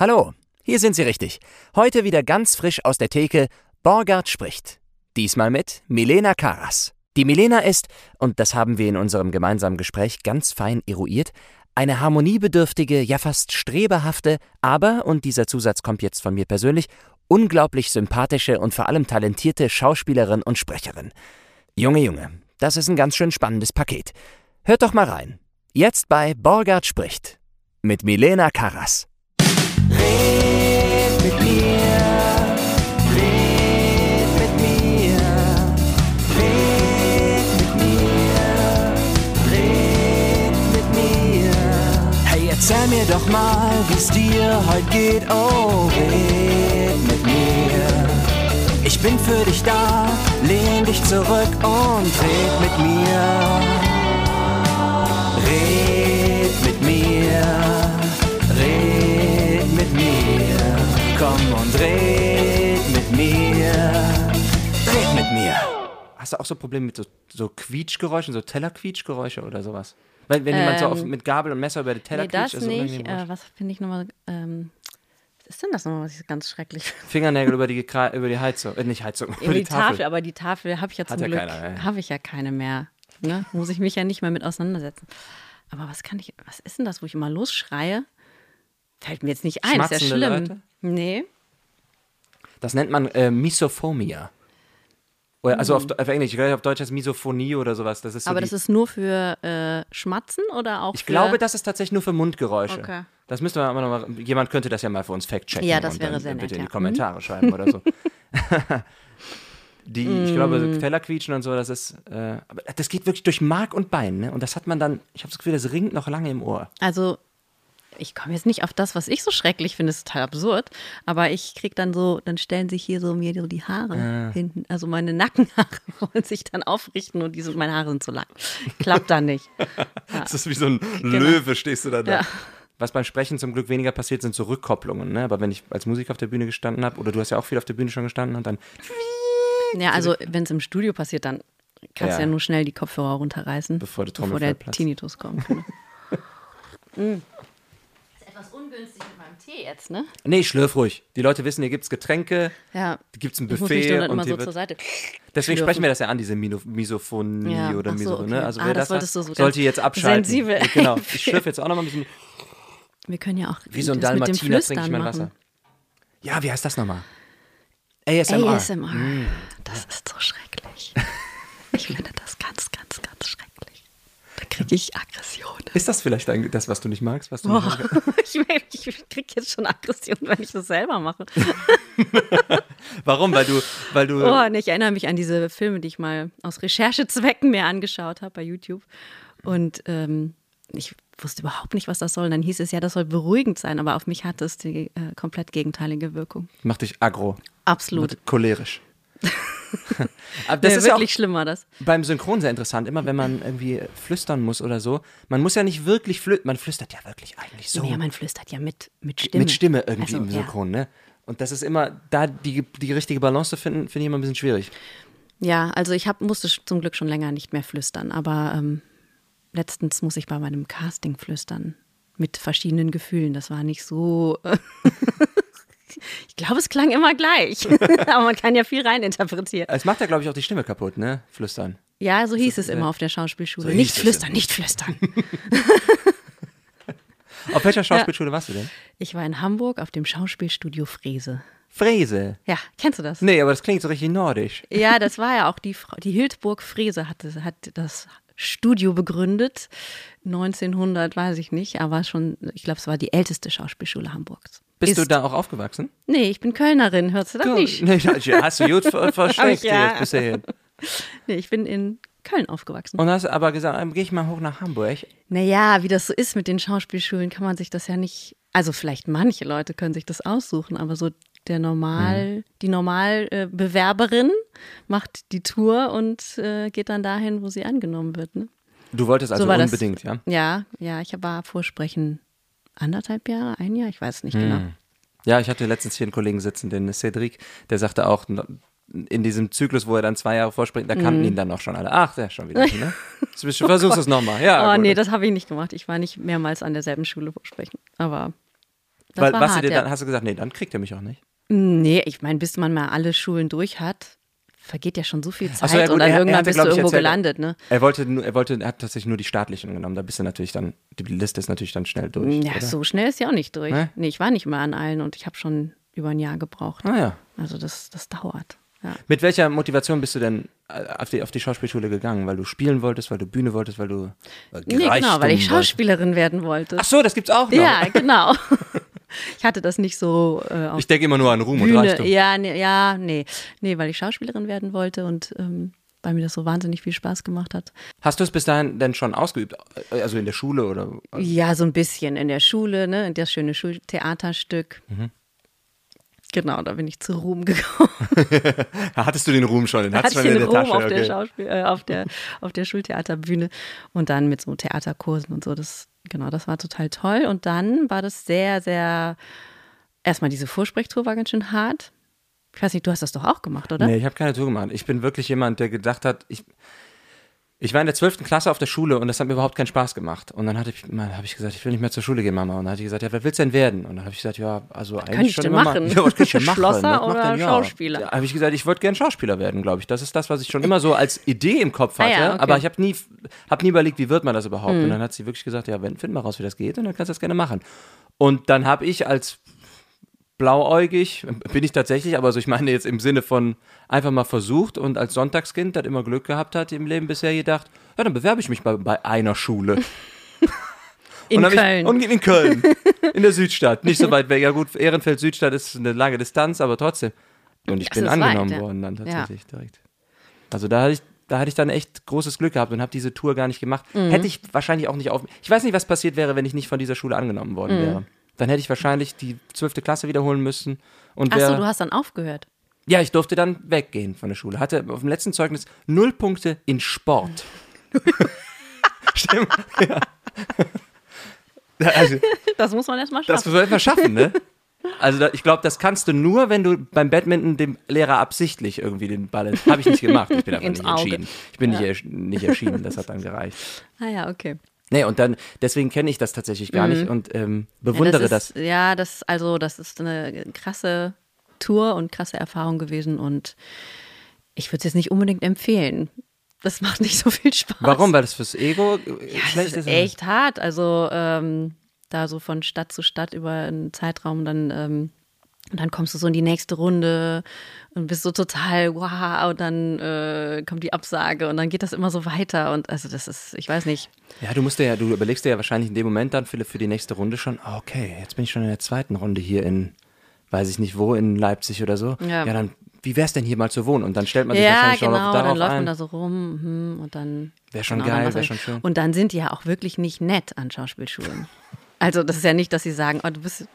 Hallo, hier sind Sie richtig. Heute wieder ganz frisch aus der Theke. Borgard spricht. Diesmal mit Milena Karas. Die Milena ist, und das haben wir in unserem gemeinsamen Gespräch ganz fein eruiert, eine harmoniebedürftige, ja fast strebehafte, aber, und dieser Zusatz kommt jetzt von mir persönlich, unglaublich sympathische und vor allem talentierte Schauspielerin und Sprecherin. Junge, Junge, das ist ein ganz schön spannendes Paket. Hört doch mal rein. Jetzt bei Borgard spricht. Mit Milena Karas. Red mit mir, red mit mir, red mit mir, red mit mir. Hey, erzähl mir doch mal, wie's dir heute geht, oh, red mit mir. Ich bin für dich da, lehn dich zurück und red mit mir. Red mit mir, mir, komm und red mit mir, red mit mir. Hast du auch so Probleme mit so, so Quietschgeräuschen, so Tellerquietschgeräusche oder sowas? Weil wenn jemand so auf, mit Gabel und Messer über die Teller Ähm, Nee, das quietscht, ist nicht. Äh, was finde ich nochmal, ähm, was ist denn das nochmal, was ich ganz schrecklich finde? Fingernägel über die, über die Heizung, äh, nicht Heizung, über Über die, die Tafel. Tafel. aber die Tafel habe ich ja Hat zum ja Glück, habe ich ja keine mehr. Ne? Muss ich mich ja nicht mehr mit auseinandersetzen. Aber was kann ich, was ist denn das, wo ich immer losschreie? Fällt mir jetzt nicht ein, ist ja schlimm. Leute? Nee. Das nennt man äh, Misophomia. Oder, also auf, auf Englisch, ich glaube auf Deutsch heißt Misophonie oder sowas. Das ist so Hm. Aber die, das ist nur für äh, Schmatzen oder auch ich für. glaube, das ist tatsächlich nur für Mundgeräusche. Okay. Das müsste man aber noch mal, jemand könnte das ja mal für uns fact-checken Ja, das und wäre dann sehr bitte nett, in die ja. Mhm. Kommentare schreiben oder so. die, ich glaube, Mhm. so Tellerquietschen und so, das ist, äh, aber das geht wirklich durch Mark und Bein, ne? Und das hat man dann, ich habe das Gefühl, das ringt noch lange im Ohr. Also, ich komme jetzt nicht auf das, was ich so schrecklich finde, ist total absurd. Aber ich krieg dann so, dann stellen sich hier so mir so die Haare hinten, also meine Nackenhaare wollen sich dann aufrichten und die sind, meine Haare sind zu lang. Klappt dann nicht. Das ist wie so ein Löwe, stehst du da da. Ja. Was beim Sprechen zum Glück weniger passiert, sind so Rückkopplungen. Ne? Aber wenn ich als Musiker auf der Bühne gestanden habe, oder du hast ja auch viel auf der Bühne schon gestanden, und dann Ja, also wenn es im Studio passiert, dann kannst Ja. du ja nur schnell die Kopfhörer runterreißen, Bevor der bevor der. Tinnitus kommt. Genau. mm. Ungünstig mit meinem Tee jetzt, ne? Nee, schlürf ruhig. Die Leute wissen, hier gibt es Getränke, Ja. gibt es ein Ich muss mich Buffet dann und immer so zur Seite. Deswegen sprechen wir das ja an, diese Misophonie Ja, oder so, Miso, okay. Also Ah, wer das das, hat, du so sollte jetzt abschalten. sensibel Genau. Ich schlürfe jetzt auch noch mal ein bisschen. Wir können ja auch Wie so ein das Dalmatiner trinke ich mein machen. Wasser. Ja, wie heißt das nochmal? ASMR. ASMR. Mm. Das ist so schrecklich. Ich finde das ganz, ganz, ganz kriege ich Aggressionen. Ist das vielleicht ein, das, was du nicht magst? Was du Boah, nicht magst? ich, ich kriege jetzt schon Aggressionen, wenn ich das selber mache. Warum? Weil du, weil du Oh, nee, ich erinnere mich an diese Filme, die ich mal aus Recherchezwecken mir angeschaut habe bei YouTube. Und ähm, ich wusste überhaupt nicht, was das soll. Und dann hieß es ja, das soll beruhigend sein, aber auf mich hat es die äh, komplett gegenteilige Wirkung. macht dich aggro, Absolut. wird cholerisch. Aber das Nee, ist ja auch wirklich schlimmer, das. beim Synchron sehr interessant, immer wenn man irgendwie flüstern muss oder so. Man muss ja nicht wirklich flüstern, man flüstert ja wirklich eigentlich so Ja, man flüstert ja mit, mit Stimme. mit Stimme irgendwie Also, im ja. Synchron, ne? Und das ist immer, da die, die richtige Balance zu finden, finde ich immer ein bisschen schwierig. Ja, also ich hab, musste zum Glück schon länger nicht mehr flüstern, aber ähm, letztens muss ich bei meinem Casting flüstern mit verschiedenen Gefühlen. Das war nicht so. ich glaube, es klang immer gleich, aber man kann ja viel reininterpretieren. Es macht ja, glaube ich, auch die Stimme kaputt, ne? Flüstern. Ja, so hieß es immer auf der Schauspielschule. So nicht hieß es flüstern, nicht flüstern. Auf welcher Schauspielschule warst du denn? Ich war in Hamburg auf dem Schauspielstudio Frese. Fräse. Ja, kennst du das? Nee, aber das klingt so richtig nordisch. Ja, das war ja auch die Frau, die Hildburg Frese hat, das- hat das Studio begründet. 1900, weiß ich nicht, aber schon, ich glaube, es war die älteste Schauspielschule Hamburgs. Bist Ist, du da auch aufgewachsen? Nee, ich bin Kölnerin, hörst du das nicht? Nee, hast du gut ver versteckt ja. jetzt bis hierhin. Nee, ich bin in Köln aufgewachsen. Und hast aber gesagt, ähm, geh ich mal hoch nach Hamburg. Naja, wie das so ist mit den Schauspielschulen, kann man sich das ja nicht, also vielleicht manche Leute können sich das aussuchen, aber so der Normal, die Normalbewerberin macht die Tour und äh, geht dann dahin, wo sie angenommen wird. Ne? Du wolltest also so unbedingt, das. ja? Ja, ja, ich war Vorsprechen anderthalb Jahre, ein Jahr, ich weiß es nicht genau. Ja, ich hatte letztens hier einen Kollegen sitzen, den Cedric, der sagte auch, in diesem Zyklus, wo er dann zwei Jahre vorspricht, da kannten ihn dann auch schon alle. Ach, der schon wieder, ne? Du versuchst es nochmal. Ja, oh gut. nee, das habe ich nicht gemacht. Ich war nicht mehrmals an derselben Schule vorsprechen. Aber Das Weil, war was hart, du dir ja. dann, hast du gesagt, nee, dann kriegt er mich auch nicht. Nee, ich meine, bis man mal alle Schulen durch hat, vergeht ja schon so viel Zeit so, ja, gut, und dann er- er irgendwann hatte, bist du irgendwo erzählt- gelandet, ne? Er wollte, nur- er wollte, er hat tatsächlich nur die staatlichen genommen. Da bist du natürlich dann, die Liste ist natürlich dann schnell durch. Ja, oder? so schnell ist ja auch nicht durch. Ne? Nee, ich war nicht mehr an allen und ich habe schon über ein Jahr gebraucht. Ah ja. Also das, das dauert. Ja. Mit welcher Motivation bist du denn äh, auf die, auf die Schauspielschule gegangen? Weil du spielen wolltest, weil du Bühne wolltest, weil du äh, Nee, genau, weil ich? Schauspielerin werden wollte. Ach so, das gibt's auch noch. ja, genau. Ich hatte das nicht so äh, Ich denke immer nur an Ruhm und Bühne. Reichtum. Ja, nee, ja, nee. Nee, weil ich Schauspielerin werden wollte und ähm, weil mir das so wahnsinnig viel Spaß gemacht hat. Hast du es bis dahin denn schon ausgeübt? Also in der Schule oder? Ja, so ein bisschen in der Schule, ne? Das schöne Schultheaterstück. Mhm. Genau, da bin ich zu Ruhm gekommen. Hattest du den Ruhm schon? Den hattest hatte ich den in der Ruhm Tasche. auf, der okay. Schauspiel, äh, auf, der, auf der Schultheaterbühne und dann mit so Theaterkursen und so. Das, genau, das war total toll. Und dann war das sehr, sehr. Erstmal diese Vorsprechtour war ganz schön hart. Ich weiß nicht, du hast das doch auch gemacht, oder? Nee, ich habe keine Tour gemacht. Ich bin wirklich jemand, der gedacht hat, ich, ich war in der 12. Klasse auf der Schule und das hat mir überhaupt keinen Spaß gemacht. Und dann hatte ich, mal, habe ich gesagt, ich will nicht mehr zur Schule gehen, Mama. Und dann hat sie gesagt, ja, wer willst du denn werden? Und dann habe ich gesagt, ja, also eigentlich kann ich schon denn immer machen? Mal, ja, was kann ich denn machen? Schlosser Was oder denn, ja. Schauspieler? Da habe ich gesagt, ich wollte gern Schauspieler werden, glaube ich. Das ist das, was ich schon immer so als Idee im Kopf Ah hatte. ja, okay. Hm. Aber ich habe nie, hab nie überlegt, wie wird man das überhaupt? Und dann hat sie wirklich gesagt, ja, wenn, find mal raus, wie das geht und dann kannst du das gerne machen. Und dann habe ich als blauäugig, bin ich tatsächlich, aber so ich meine jetzt im Sinne von einfach mal versucht und als Sonntagskind, das immer Glück gehabt hat im Leben bisher gedacht, ja, dann bewerbe ich mich bei, bei einer Schule. In und Köln. Ich, und in Köln, in der Südstadt. Nicht so weit weg. Ja gut, Ehrenfeld Südstadt ist eine lange Distanz, aber trotzdem. Und ich Das bin ist angenommen weit, ja. worden dann tatsächlich direkt. Also da hatte ich da hatte ich dann echt großes Glück gehabt und habe diese Tour gar nicht gemacht. Mhm. Hätte ich wahrscheinlich auch nicht auf. Ich weiß nicht, was passiert wäre, wenn ich nicht von dieser Schule angenommen worden Mhm. wäre. Dann hätte ich wahrscheinlich die zwölfte Klasse wiederholen müssen und Achso, du hast dann aufgehört. Ja, ich durfte dann weggehen von der Schule. Hatte auf dem letzten Zeugnis null Punkte in Sport. Stimmt. Ja. Also, Das muss man erstmal das schaffen. muss man einfach schaffen, ne? Also da, ich glaube, das kannst du nur, wenn du beim Badminton dem Lehrer absichtlich irgendwie den Ball. Habe ich nicht gemacht. Ich bin einfach Ins nicht Auge. entschieden. Ich bin nicht, ersch- nicht erschienen. Das hat dann gereicht. Ah ja, okay. Nee, und dann, deswegen kenne ich das tatsächlich gar nicht und ähm, bewundere Mhm. ja, das. das. Ist, ja, das, also, das ist eine krasse Tour und krasse Erfahrung gewesen und ich würde es jetzt nicht unbedingt empfehlen. Das macht nicht so viel Spaß. Warum? Weil das fürs Ego äh, Ja, schlecht das ist ist? echt hart. Also ähm, da so von Stadt zu Stadt über einen Zeitraum, dann ähm, und dann kommst du so in die nächste Runde und bist so total wow und dann äh, kommt die Absage und dann geht das immer so weiter und also das ist, ich weiß nicht. Ja, du musst dir ja, du überlegst dir ja wahrscheinlich in dem Moment dann für, für die nächste Runde schon, ah, okay, jetzt bin ich schon in der zweiten Runde hier in, weiß ich nicht wo, in Leipzig oder so. Ja. dann, wie wär's denn hier mal zu wohnen? Und dann stellt man sich Ja, wahrscheinlich genau, schon auf, dann darauf läuft ein. man da so rum hm, und dann. Wär schon dann geil, machst du- wär schon schön. Und dann sind die ja auch wirklich nicht nett an Schauspielschulen. Also, das ist ja nicht, dass sie sagen, oh, du bist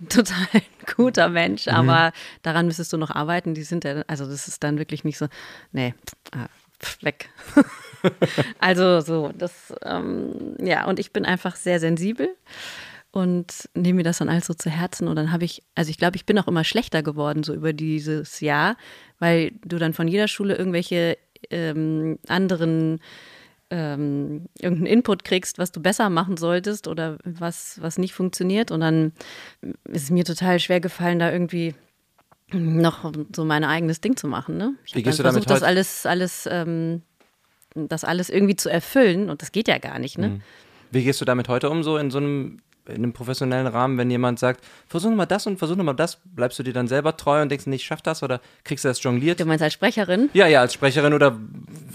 ein total guter Mensch, Mhm. aber daran müsstest du noch arbeiten. Die sind ja, also, das ist dann wirklich nicht so, nee, ah, pf, weg. also, so, das, ähm, ja, und ich bin einfach sehr sensibel und nehme mir das dann alles so zu Herzen und dann habe ich, also ich glaube, ich bin auch immer schlechter geworden so über dieses Jahr, weil du dann von jeder Schule irgendwelche ähm, anderen ähm, irgendeinen Input kriegst, was du besser machen solltest oder was, was nicht funktioniert und dann ist es mir total schwer gefallen, da irgendwie noch so mein eigenes Ding zu machen. Ne? Ich habe versucht, das heute- alles, alles, ähm, das alles irgendwie zu erfüllen und das geht ja gar nicht. Ne? Mhm. Wie gehst du damit heute um, so in so einem, in einem professionellen Rahmen, wenn jemand sagt, versuch mal das und versuch mal das, bleibst du dir dann selber treu und denkst, nee, ich schaff das oder kriegst du das jongliert? Du meinst als Sprecherin? Ja, ja, als Sprecherin oder,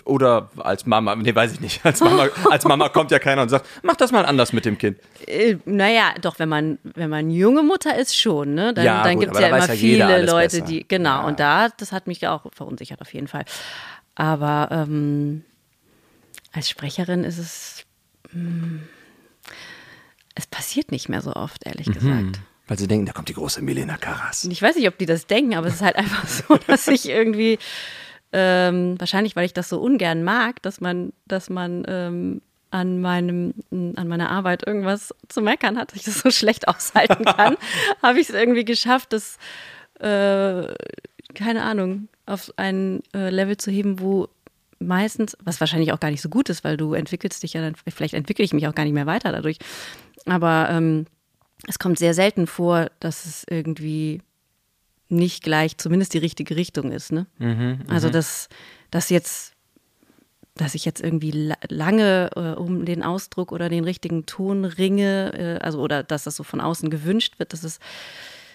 oder als Mama, nee, weiß ich nicht. Als Mama, als Mama kommt ja keiner und sagt, mach das mal anders mit dem Kind. Äh, naja, doch, wenn man, wenn man junge Mutter ist, schon, ne? Dann, Ja, dann gibt es ja immer ja viele Leute, besser. die, genau, Ja. und da, das hat mich auch verunsichert auf jeden Fall. Aber ähm, als Sprecherin ist es, hm, es passiert nicht mehr so oft, ehrlich Mhm. gesagt. Weil sie denken, da kommt die große Milena Karas. Ich weiß nicht, ob die das denken, aber es ist halt einfach so, dass ich irgendwie, ähm, wahrscheinlich, weil ich das so ungern mag, dass man, dass man ähm, an meinem, an meiner Arbeit irgendwas zu meckern hat, dass ich das so schlecht aushalten kann, habe ich es irgendwie geschafft, das, äh, keine Ahnung, auf ein äh, Level zu heben, wo meistens, was wahrscheinlich auch gar nicht so gut ist, weil du entwickelst dich ja dann, vielleicht entwickle ich mich auch gar nicht mehr weiter dadurch, aber ähm, es kommt sehr selten vor, dass es irgendwie nicht gleich zumindest die richtige Richtung ist. Ne? Mhm, also dass, dass jetzt, dass ich jetzt irgendwie la lange äh, um den Ausdruck oder den richtigen Ton ringe, äh, also oder dass das so von außen gewünscht wird, dass es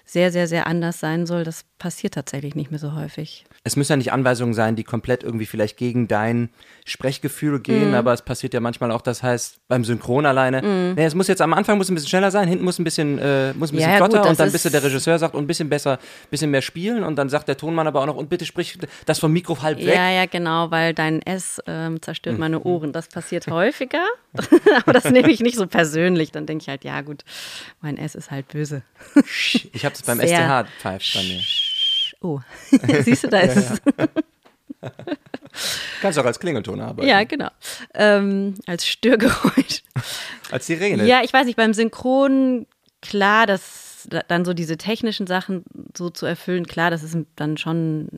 sehr, sehr, sehr anders sein soll, das passiert tatsächlich nicht mehr so häufig. Es müssen ja nicht Anweisungen sein, die komplett irgendwie vielleicht gegen dein Sprechgefühl gehen, Mhm. aber es passiert ja manchmal auch, das heißt, beim Synchron alleine, nee, es muss jetzt am Anfang muss ein bisschen schneller sein, hinten muss ein bisschen, äh, muss ein bisschen Ja, flotter gut, und dann ist- bis der Regisseur sagt, und ein bisschen besser, bisschen mehr spielen und dann sagt der Tonmann aber auch noch, und bitte sprich das vom Mikro halb weg. Ja, ja, genau, weil dein S ähm, zerstört meine Mhm. Ohren. Das passiert häufiger, aber das nehme ich nicht so persönlich. Dann denke ich halt, ja gut, mein S ist halt böse. Ich habe das beim STH pfeift bei mir. Oh, siehst du, da ist es. Kannst auch als Klingelton arbeiten. Ja, genau. Ähm, als Störgeräusch. Als Sirene. Ja, ich weiß nicht, beim Synchron, klar, dass da- dann so diese technischen Sachen so zu erfüllen, klar, das ist dann schon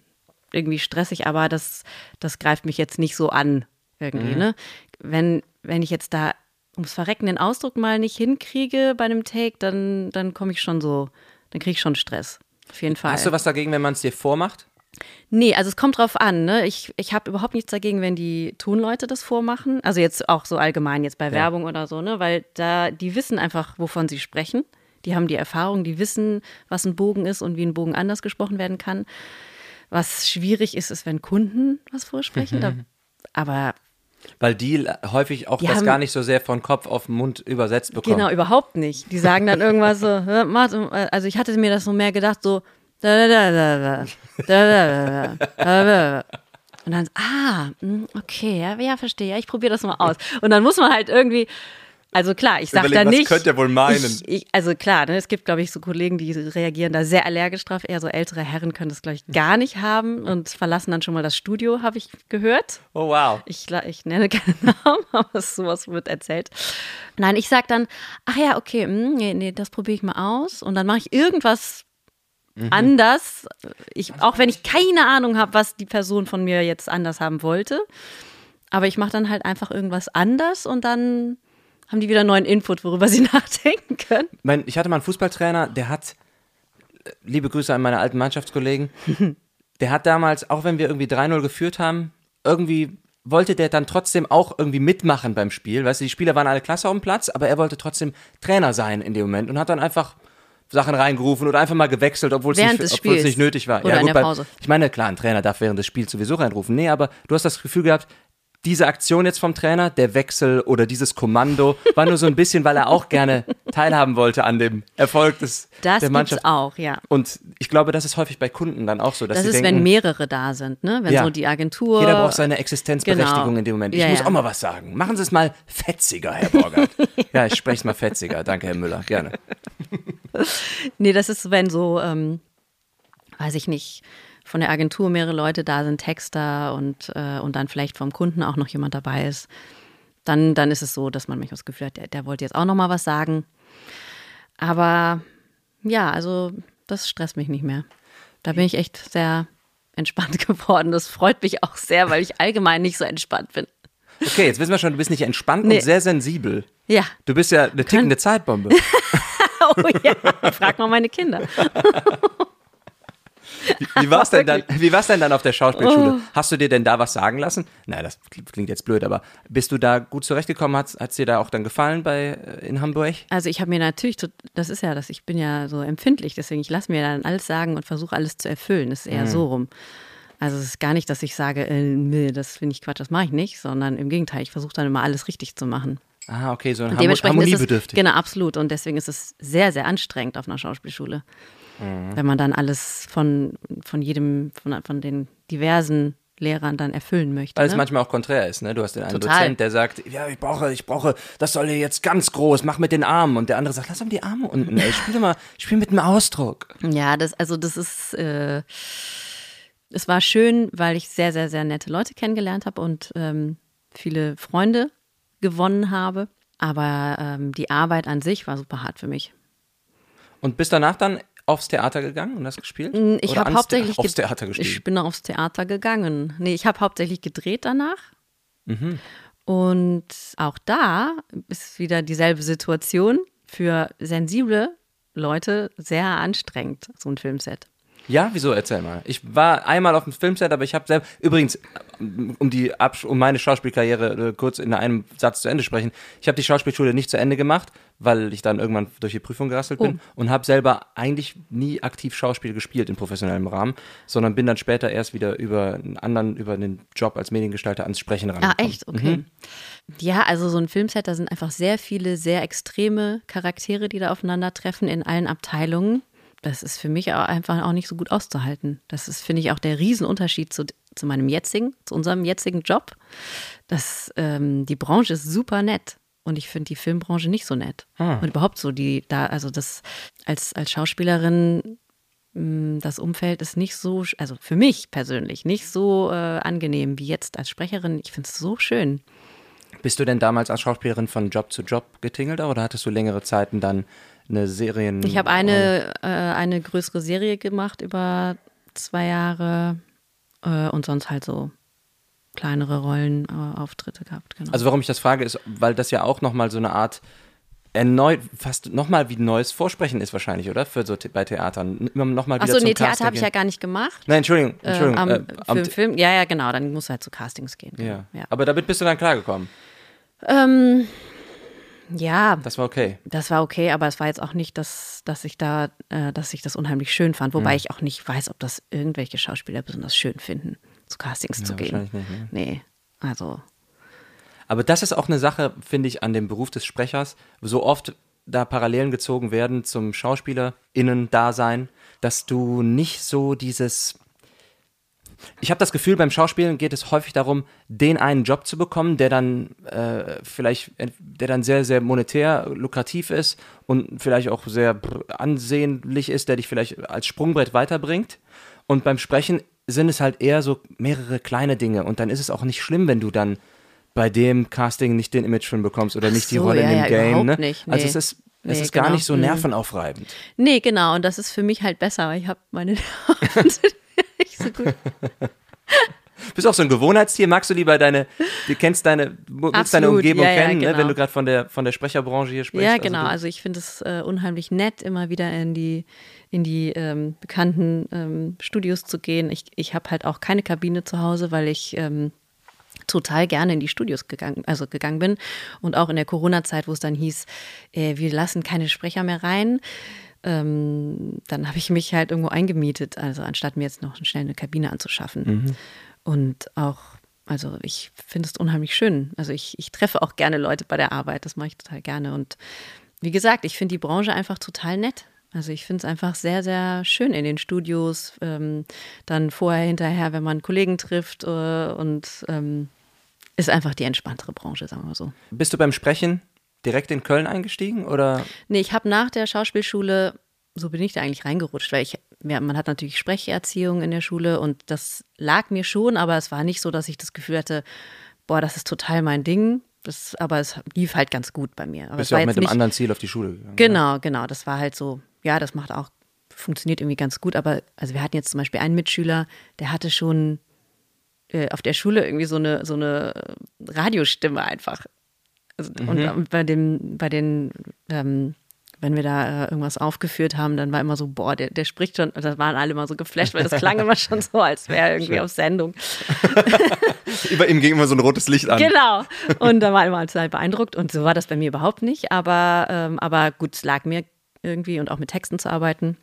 irgendwie stressig, aber das, das greift mich jetzt nicht so an irgendwie, ne? Wenn, wenn ich jetzt da ums Verrecken den Ausdruck mal nicht hinkriege bei einem Take, dann, dann komme ich schon so, dann kriege ich schon Stress. Auf jeden Fall. Hast du was dagegen, wenn man es dir vormacht? Nee, also es kommt drauf an. Ne? Ich, ich habe überhaupt nichts dagegen, wenn die Tonleute das vormachen. Also jetzt auch so allgemein, jetzt bei Werbung oder so, ne? Weil da, die wissen einfach, wovon sie sprechen. Die haben die Erfahrung, die wissen, was ein Bogen ist und wie ein Bogen anders gesprochen werden kann. Was schwierig ist, ist, wenn Kunden was vorsprechen. Da, aber weil die häufig auch die das gar nicht so sehr von Kopf auf Mund übersetzt bekommen. Genau, überhaupt nicht. Die sagen dann irgendwas so, also ich hatte mir das so mehr gedacht, so da da da da da da da und dann, ah, okay, ja, ja verstehe, ja, ich probiere das mal aus. Und dann muss man halt irgendwie, also klar, ich sage da nicht. könnte er wohl meinen? Ich, ich, also klar, ne, es gibt, glaube ich, so Kollegen, die reagieren da sehr allergisch drauf. Eher so ältere Herren können das, glaube ich, gar nicht haben und verlassen dann schon mal das Studio, habe ich gehört. Oh wow. Ich, ich nenne keine Namen, aber sowas wird erzählt. Nein, ich sage dann, ach ja, okay, hm, nee, nee, das probiere ich mal aus. Und dann mache ich irgendwas anders. Ich, auch wenn ich keine Ahnung habe, was die Person von mir jetzt anders haben wollte. Aber ich mache dann halt einfach irgendwas anders und dann haben die wieder neuen Input, worüber sie nachdenken können. Mein, ich hatte mal einen Fußballtrainer, der hat, liebe Grüße an meine alten Mannschaftskollegen, der hat damals, auch wenn wir irgendwie 3-0 geführt haben, irgendwie wollte der dann trotzdem auch irgendwie mitmachen beim Spiel. Weißt du, die Spieler waren alle klasse auf dem Platz, aber er wollte trotzdem Trainer sein in dem Moment und hat dann einfach Sachen reingerufen oder einfach mal gewechselt, obwohl es nicht, nicht nötig war. Oder ja, in gut, der bei- Pause. Ich meine, klar, ein Trainer darf während des Spiels sowieso reinrufen. Nee, aber du hast das Gefühl gehabt, diese Aktion jetzt vom Trainer, der Wechsel oder dieses Kommando, war nur so ein bisschen, weil er auch gerne teilhaben wollte an dem Erfolg des, Das der Mannschaft. auch, ja. Und ich glaube, das ist häufig bei Kunden dann auch so, dass Das sie ist, denken, wenn mehrere da sind, ne? Wenn Ja. so die Agentur. jeder braucht seine Existenzberechtigung Genau. in dem Moment. Ich Ja, muss ja. auch mal was sagen. Machen Sie es mal fetziger, Herr Borgert. ja, ich spreche es mal fetziger. Danke, Herr Müller. Gerne. Nee, das ist, wenn so, ähm, weiß ich nicht, von der Agentur mehrere Leute da sind, Texter und, äh, und dann vielleicht vom Kunden auch noch jemand dabei ist. Dann, dann ist es so, dass man manchmal das Gefühl hat, der, der wollte jetzt auch noch mal was sagen. Aber ja, also das stresst mich nicht mehr. Da bin ich echt sehr entspannt geworden. Das freut mich auch sehr, weil ich allgemein nicht so entspannt bin. Okay, jetzt wissen wir schon, du bist nicht entspannt Nee. und sehr sensibel. Ja, Du bist ja eine tickende Zeitbombe. oh ja, frag mal meine Kinder. Wie war's denn dann, wie war's denn dann auf der Oh. Schauspielschule? Hast du dir denn da was sagen lassen? Nein, das klingt jetzt blöd, aber bist du da gut zurechtgekommen? Hat es dir da auch dann gefallen bei, äh, in Hamburg? Also ich habe mir natürlich, das ist ja das, ich bin ja so empfindlich, deswegen ich lasse mir dann alles sagen und versuche alles zu erfüllen. Das ist eher so rum. Also es ist gar nicht, dass ich sage, äh, nee, das finde ich Quatsch, das mache ich nicht, sondern im Gegenteil, ich versuche dann immer alles richtig zu machen. Ah, okay, so ein Und Harmo dementsprechend ist es, harmoniebedürftig. genau, absolut. Und deswegen ist es sehr, sehr anstrengend auf einer Schauspielschule. Mhm. Wenn man dann alles von, von jedem, von, von den diversen Lehrern dann erfüllen möchte. Weil es ne? manchmal auch konträr ist, ne? Du hast den einen Total. Dozent, der sagt, ja, ich brauche, ich brauche, das soll hier jetzt ganz groß, mach mit den Armen. Und der andere sagt, lass mal die Arme unten, ey, spiel mal, spiel mit dem Ausdruck. Ja, das, also das ist, äh, es war schön, weil ich sehr, sehr, sehr nette Leute kennengelernt habe und ähm, viele Freunde gewonnen habe. Aber ähm, die Arbeit an sich war super hart für mich. Und bist danach dann aufs Theater gegangen und hast gespielt? Ich habe hauptsächlich aufs Theater gestiegen. Ich bin aufs Theater gegangen. Nee, ich habe hauptsächlich gedreht danach. Mhm. Und auch da ist wieder dieselbe Situation. für sensible Leute sehr anstrengend, so ein Filmset. Ja, wieso? Erzähl mal. Ich war einmal auf dem Filmset, aber ich habe selber, übrigens, um die Abs um meine Schauspielkarriere äh, kurz in einem Satz zu Ende sprechen, ich habe die Schauspielschule nicht zu Ende gemacht, weil ich dann irgendwann durch die Prüfung gerasselt bin Oh. und habe selber eigentlich nie aktiv Schauspiel gespielt in professionellem Rahmen, sondern bin dann später erst wieder über einen anderen, über einen Job als Mediengestalter ans Sprechen Ah, rangekommen. echt? Okay. Ja, also so ein Filmset, da sind einfach sehr viele sehr extreme Charaktere, die da aufeinandertreffen in allen Abteilungen. Das ist für mich auch einfach auch nicht so gut auszuhalten. Das ist, finde ich, auch der Riesenunterschied zu, zu meinem jetzigen, zu unserem jetzigen Job. Das, ähm, die Branche ist super nett. Und ich finde die Filmbranche nicht so nett. Und überhaupt so, die da, also das als, als Schauspielerin mh, das Umfeld ist nicht so, also für mich persönlich, nicht so äh, angenehm wie jetzt als Sprecherin. Ich finde es so schön. Bist du denn damals als Schauspielerin von Job zu Job getingelt oder hattest du längere Zeiten dann eine Serien? Ich habe eine, äh, eine größere Serie gemacht über zwei Jahre äh, und sonst halt so kleinere Rollen, äh, Auftritte gehabt. Genau. Also warum ich das frage, ist, weil das ja auch nochmal so eine Art erneut, fast nochmal wie ein neues Vorsprechen ist wahrscheinlich, oder? Für so bei Theatern. Nochmal Achso, nee, Theater habe ich ja gar nicht gemacht. Nein, Entschuldigung, Entschuldigung. ähm, am, äh, am für T- Film, ja, ja, genau, dann musst du halt zu Castings gehen. Genau. ja. Ja. Aber damit bist du dann klargekommen. Ähm, ja, Das war okay. das war okay, aber es war jetzt auch nicht, dass, dass ich da, äh, dass ich das unheimlich schön fand, wobei Mhm. ich auch nicht weiß, ob das irgendwelche Schauspieler besonders schön finden, zu Castings zu gehen. wahrscheinlich nicht, ne? Nee, also Aber das ist auch eine Sache, finde ich, an dem Beruf des Sprechers, so oft da Parallelen gezogen werden zum SchauspielerInnen-Dasein, dass du nicht so dieses. Ich habe das Gefühl, beim Schauspielen geht es häufig darum, den einen Job zu bekommen, der dann äh, vielleicht, der dann sehr, sehr monetär lukrativ ist und vielleicht auch sehr ansehnlich ist, der dich vielleicht als Sprungbrett weiterbringt. Und beim Sprechen sind es halt eher so mehrere kleine Dinge. Und dann ist es auch nicht schlimm, wenn du dann bei dem Casting nicht den Imagefilm bekommst oder nicht die so, Rolle ja, in dem ja, Game. Ne? nicht, Also nee. es ist, es Nee, ist gar genau. nicht so Mhm. nervenaufreibend. Nee, genau. Und das ist für mich halt besser, weil ich habe meine Nerven nicht so gut. Bist auch so ein Gewohnheitstier, magst du lieber deine, du kennst deine, willst deine Umgebung ja, ja, kennen, ne? genau. wenn du gerade von der, von der Sprecherbranche hier sprichst. Ja, genau. du, Also ich finde es äh, unheimlich nett, immer wieder in die, in die ähm, bekannten ähm, Studios zu gehen. Ich, ich habe halt auch keine Kabine zu Hause, weil ich ähm, total gerne in die Studios gegangen, also gegangen bin. Und auch in der Corona-Zeit, wo es dann hieß, äh, wir lassen keine Sprecher mehr rein. Ähm, dann habe ich mich halt irgendwo eingemietet, also anstatt mir jetzt noch schnell eine Kabine anzuschaffen. Und auch, also ich finde es unheimlich schön. Also ich, ich treffe auch gerne Leute bei der Arbeit, das mache ich total gerne. Und wie gesagt, ich finde die Branche einfach total nett. Also ich finde es einfach sehr, sehr schön in den Studios, ähm, dann vorher, hinterher, wenn man Kollegen trifft äh, und ähm, ist einfach die entspanntere Branche, sagen wir mal so. Bist du beim Sprechen direkt in Köln eingestiegen oder? Nee, ich habe nach der Schauspielschule, so bin ich da eigentlich reingerutscht, weil ich, ja, man hat natürlich Sprecherziehung in der Schule und das lag mir schon, aber es war nicht so, dass ich das Gefühl hatte, boah, das ist total mein Ding. Das, aber es lief halt ganz gut bei mir. Aber Bist war auch mit einem nicht, anderen Ziel auf die Schule gegangen? Genau, genau. Das war halt so, ja, das macht auch, funktioniert irgendwie ganz gut. Aber also wir hatten jetzt zum Beispiel einen Mitschüler, der hatte schon äh, auf der Schule irgendwie so eine, so eine Radiostimme einfach. Also, und, und bei dem, bei den, ähm, wenn wir da äh, irgendwas aufgeführt haben, dann war immer so, boah, der, der spricht schon, da waren alle immer so geflasht, weil das klang immer schon so, als wäre er irgendwie auf Sendung. Über ihm ging immer so ein rotes Licht an. Genau. Und da war immer total beeindruckt. Und so war das bei mir überhaupt nicht. Aber, ähm, aber gut, es lag mir irgendwie und auch mit Texten zu arbeiten.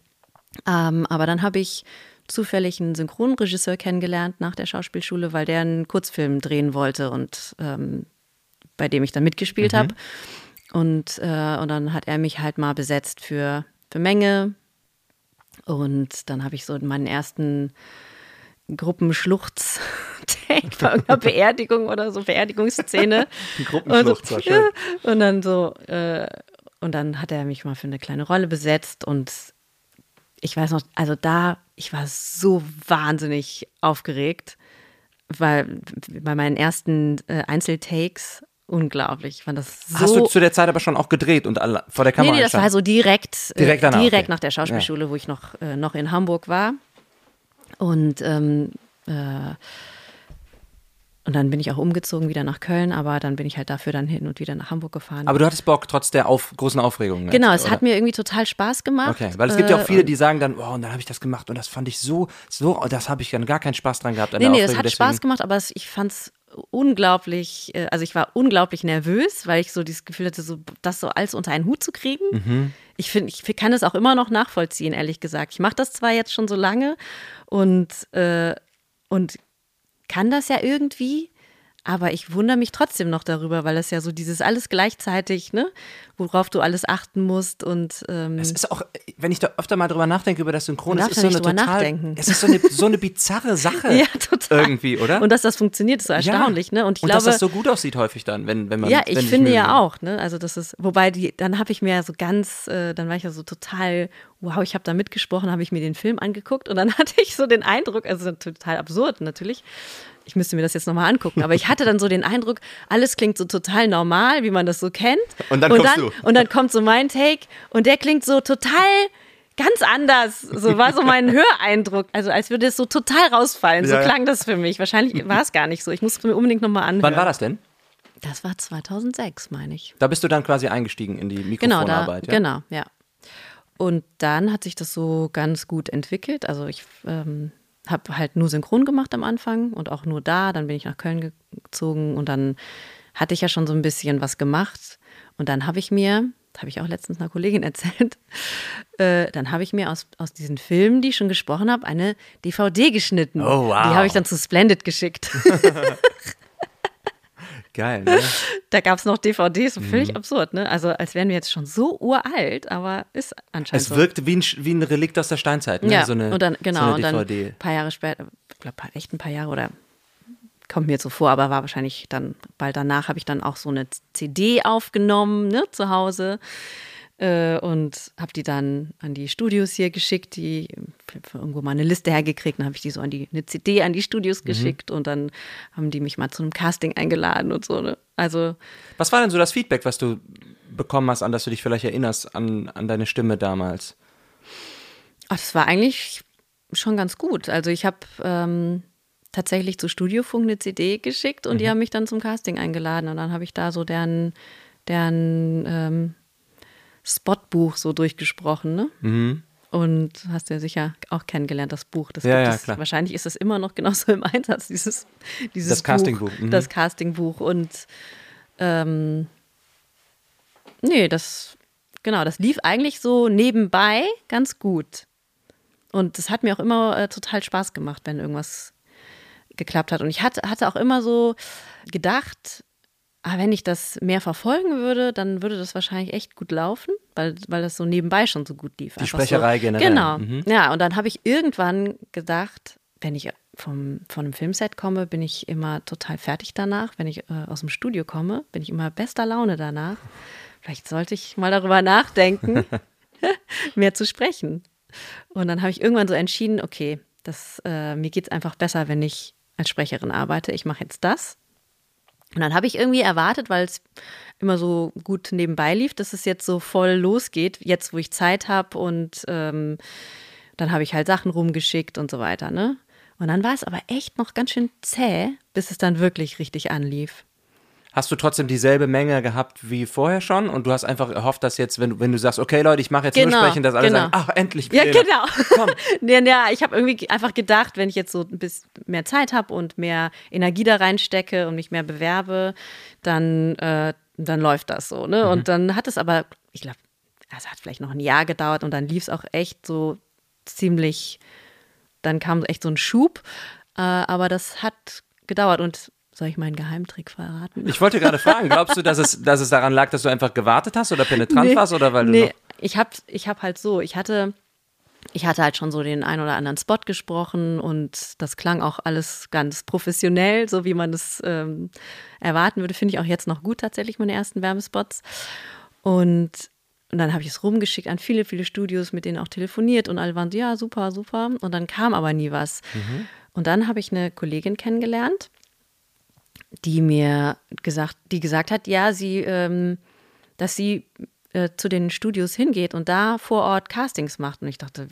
Ähm, aber dann habe ich zufällig einen Synchronregisseur kennengelernt nach der Schauspielschule, weil der einen Kurzfilm drehen wollte und ähm, bei dem ich dann mitgespielt habe. Und, äh, und dann hat er mich halt mal besetzt für, für Menge. Und dann habe ich so meinen ersten Gruppenschluchz-Take bei irgendeiner Beerdigung oder so, Beerdigungsszene. Gruppenschluchz, war und, ja, und dann so, äh, und dann hat er mich mal für eine kleine Rolle besetzt und ich weiß noch, also da, ich war so wahnsinnig aufgeregt, weil bei meinen ersten äh, Einzeltakes unglaublich. Ich fand das so. Hast du zu der Zeit aber schon auch gedreht und alle, vor der Nee, Kamera nee, das war so direkt, äh, Direkt danach, direkt okay. nach der Schauspielschule, wo ich noch, äh, noch in Hamburg war. Und ähm, äh, Und dann bin ich auch umgezogen wieder nach Köln, aber dann bin ich halt dafür dann hin und wieder nach Hamburg gefahren. Aber du hattest Bock trotz der auf, großen Aufregung. genau, jetzt, es oder? hat mir irgendwie total Spaß gemacht. Okay, weil es gibt ja auch Äh, viele, die sagen dann, oh, und dann habe ich das gemacht und das fand ich so, so, das habe ich dann gar keinen Spaß dran gehabt. an Nee, nee, Aufregung, hat Spaß deswegen- gemacht, aber es, ich fand es unglaublich, äh, also ich war unglaublich nervös, weil ich so dieses Gefühl hatte, so das so alles unter einen Hut zu kriegen. Mhm. Ich finde, ich kann es auch immer noch nachvollziehen, ehrlich gesagt. Ich mache das zwar jetzt schon so lange und, äh, und kann das ja irgendwie, aber ich wundere mich trotzdem noch darüber, weil es ja so dieses alles gleichzeitig, ne, worauf du alles achten musst und ähm, Es ist auch, wenn ich da öfter mal drüber nachdenke über das Synchron, es ist so eine total, nachdenken. es ist so eine, so eine bizarre Sache. ja, total. Irgendwie, oder? Und dass das funktioniert, ist so erstaunlich, ja. ne? Und ich und glaube, dass das so gut aussieht häufig dann, wenn, wenn man Ja, ich finde mögen. ja auch, ne? Also das ist, wobei die, dann habe ich mir so ganz, äh, dann war ich ja so total, wow, ich habe da mitgesprochen, habe ich mir den Film angeguckt und dann hatte ich so den Eindruck, also total absurd natürlich. Ich müsste mir das jetzt nochmal angucken, aber ich hatte dann so den Eindruck, alles klingt so total normal, wie man das so kennt. Und dann und kommst dann, du. Und dann kommt so mein Take und der klingt so total ganz anders. So war so mein Höreindruck. Also als würde es so total rausfallen. So Ja, ja. klang das für mich. Wahrscheinlich war es gar nicht so. Ich muss es mir unbedingt nochmal anhören. Wann war das denn? Das war 2006, meine ich. Da bist du dann quasi eingestiegen in die Genau, da, Mikrofonarbeit. ja? genau, ja. Und dann hat sich das so ganz gut entwickelt. Also ich ähm, habe halt nur synchron gemacht am Anfang und auch nur da. Dann bin ich nach Köln gezogen und dann hatte ich ja schon so ein bisschen was gemacht. Und dann habe ich mir, das habe ich auch letztens einer Kollegin erzählt, äh, dann habe ich mir aus, aus diesen Filmen, die ich schon gesprochen habe, eine DVD geschnitten. Oh, wow. Die habe ich dann zu Splendid geschickt. Geil, ne? Da gab es noch DVDs, Mhm. völlig absurd, ne? Also als wären wir jetzt schon so uralt, aber ist anscheinend Es so. wirkte wie ein, wie ein Relikt aus der Steinzeit, ne? Ja, so eine, und dann, genau, so und dann ein paar Jahre später, ich glaube echt ein paar Jahre oder kommt mir jetzt so vor, aber war wahrscheinlich dann bald danach, habe ich dann auch so eine CD aufgenommen, ne, zu Hause äh, und habe die dann an die Studios hier geschickt, die irgendwo mal eine Liste hergekriegt, dann habe ich die so an die, eine CD an die Mhm. Studios geschickt und dann haben die mich mal zu einem Casting eingeladen und so, ne? Also Was war denn so das Feedback, was du bekommen hast, an das du dich vielleicht erinnerst, an, an deine Stimme damals? Ach, das war eigentlich schon ganz gut. Also ich habe ähm, tatsächlich zu Studiofunk eine CD geschickt und die haben mich dann zum Casting eingeladen und dann habe ich da so deren, deren ähm, Spotbuch so durchgesprochen, ne? Und hast ja sicher auch kennengelernt, das Buch. Das Ja, gibt ja, es, klar. Wahrscheinlich ist das immer noch genauso im Einsatz, dieses, dieses Das Castingbuch, Buch, mhm. Das Castingbuch. Und ähm, nee, das, genau, das lief eigentlich so nebenbei ganz gut. Und das hat mir auch immer äh, total Spaß gemacht, wenn irgendwas geklappt hat. Und ich hatte, hatte auch immer so gedacht, ah, wenn ich das mehr verfolgen würde, dann würde das wahrscheinlich echt gut laufen, weil, weil das so nebenbei schon so gut lief. Die Einfach Sprecherei so. generell. Genau. Mhm. Ja, und dann habe ich irgendwann gedacht, wenn ich vom, von einem Filmset komme, bin ich immer total fertig danach. Wenn ich äh, aus dem Studio komme, bin ich immer bester Laune danach. Vielleicht sollte ich mal darüber nachdenken, mehr zu sprechen. Und dann habe ich irgendwann so entschieden, okay, das, äh, mir geht es einfach besser, wenn ich als Sprecherin arbeite. Ich mache jetzt das. Und dann habe ich irgendwie erwartet, weil es immer so gut nebenbei lief, dass es jetzt so voll losgeht, jetzt wo ich Zeit habe und ähm, dann habe ich halt Sachen rumgeschickt und so weiter, ne? Und dann war es aber echt noch ganz schön zäh, bis es dann wirklich richtig anlief. Hast du trotzdem dieselbe Menge gehabt wie vorher schon und du hast einfach erhofft, dass jetzt, wenn du, wenn du sagst, okay Leute, ich mache jetzt nur Genau, sprechen, dass alle genau. sagen, ach endlich. Ja, Milena. genau. Komm. ja, ja, ich habe irgendwie einfach gedacht, wenn ich jetzt so ein bisschen mehr Zeit habe und mehr Energie da reinstecke und mich mehr bewerbe, dann, äh, dann läuft das so. Ne? Mhm. Und dann hat es aber, ich glaube, es hat vielleicht noch ein Jahr gedauert und dann lief es auch echt so ziemlich, dann kam echt so ein Schub. Äh, aber das hat gedauert und soll ich meinen Geheimtrick verraten? Ich wollte gerade fragen, glaubst du, dass es, dass es daran lag, dass du einfach gewartet hast oder penetrant warst oder weil du nee, noch ich habe ich hab halt so, ich hatte, ich hatte halt schon so den ein oder anderen Spot gesprochen und das klang auch alles ganz professionell, so wie man es ähm, erwarten würde. Finde ich auch jetzt noch gut tatsächlich, meine ersten Werbespots. Und, und dann habe ich es rumgeschickt an viele, viele Studios, mit denen auch telefoniert und alle waren so, ja, super, super. Und dann kam aber nie was. Und dann habe ich eine Kollegin kennengelernt, die mir gesagt, die gesagt hat, ja, sie, ähm, dass sie äh, zu den Studios hingeht und da vor Ort Castings macht. Und ich dachte,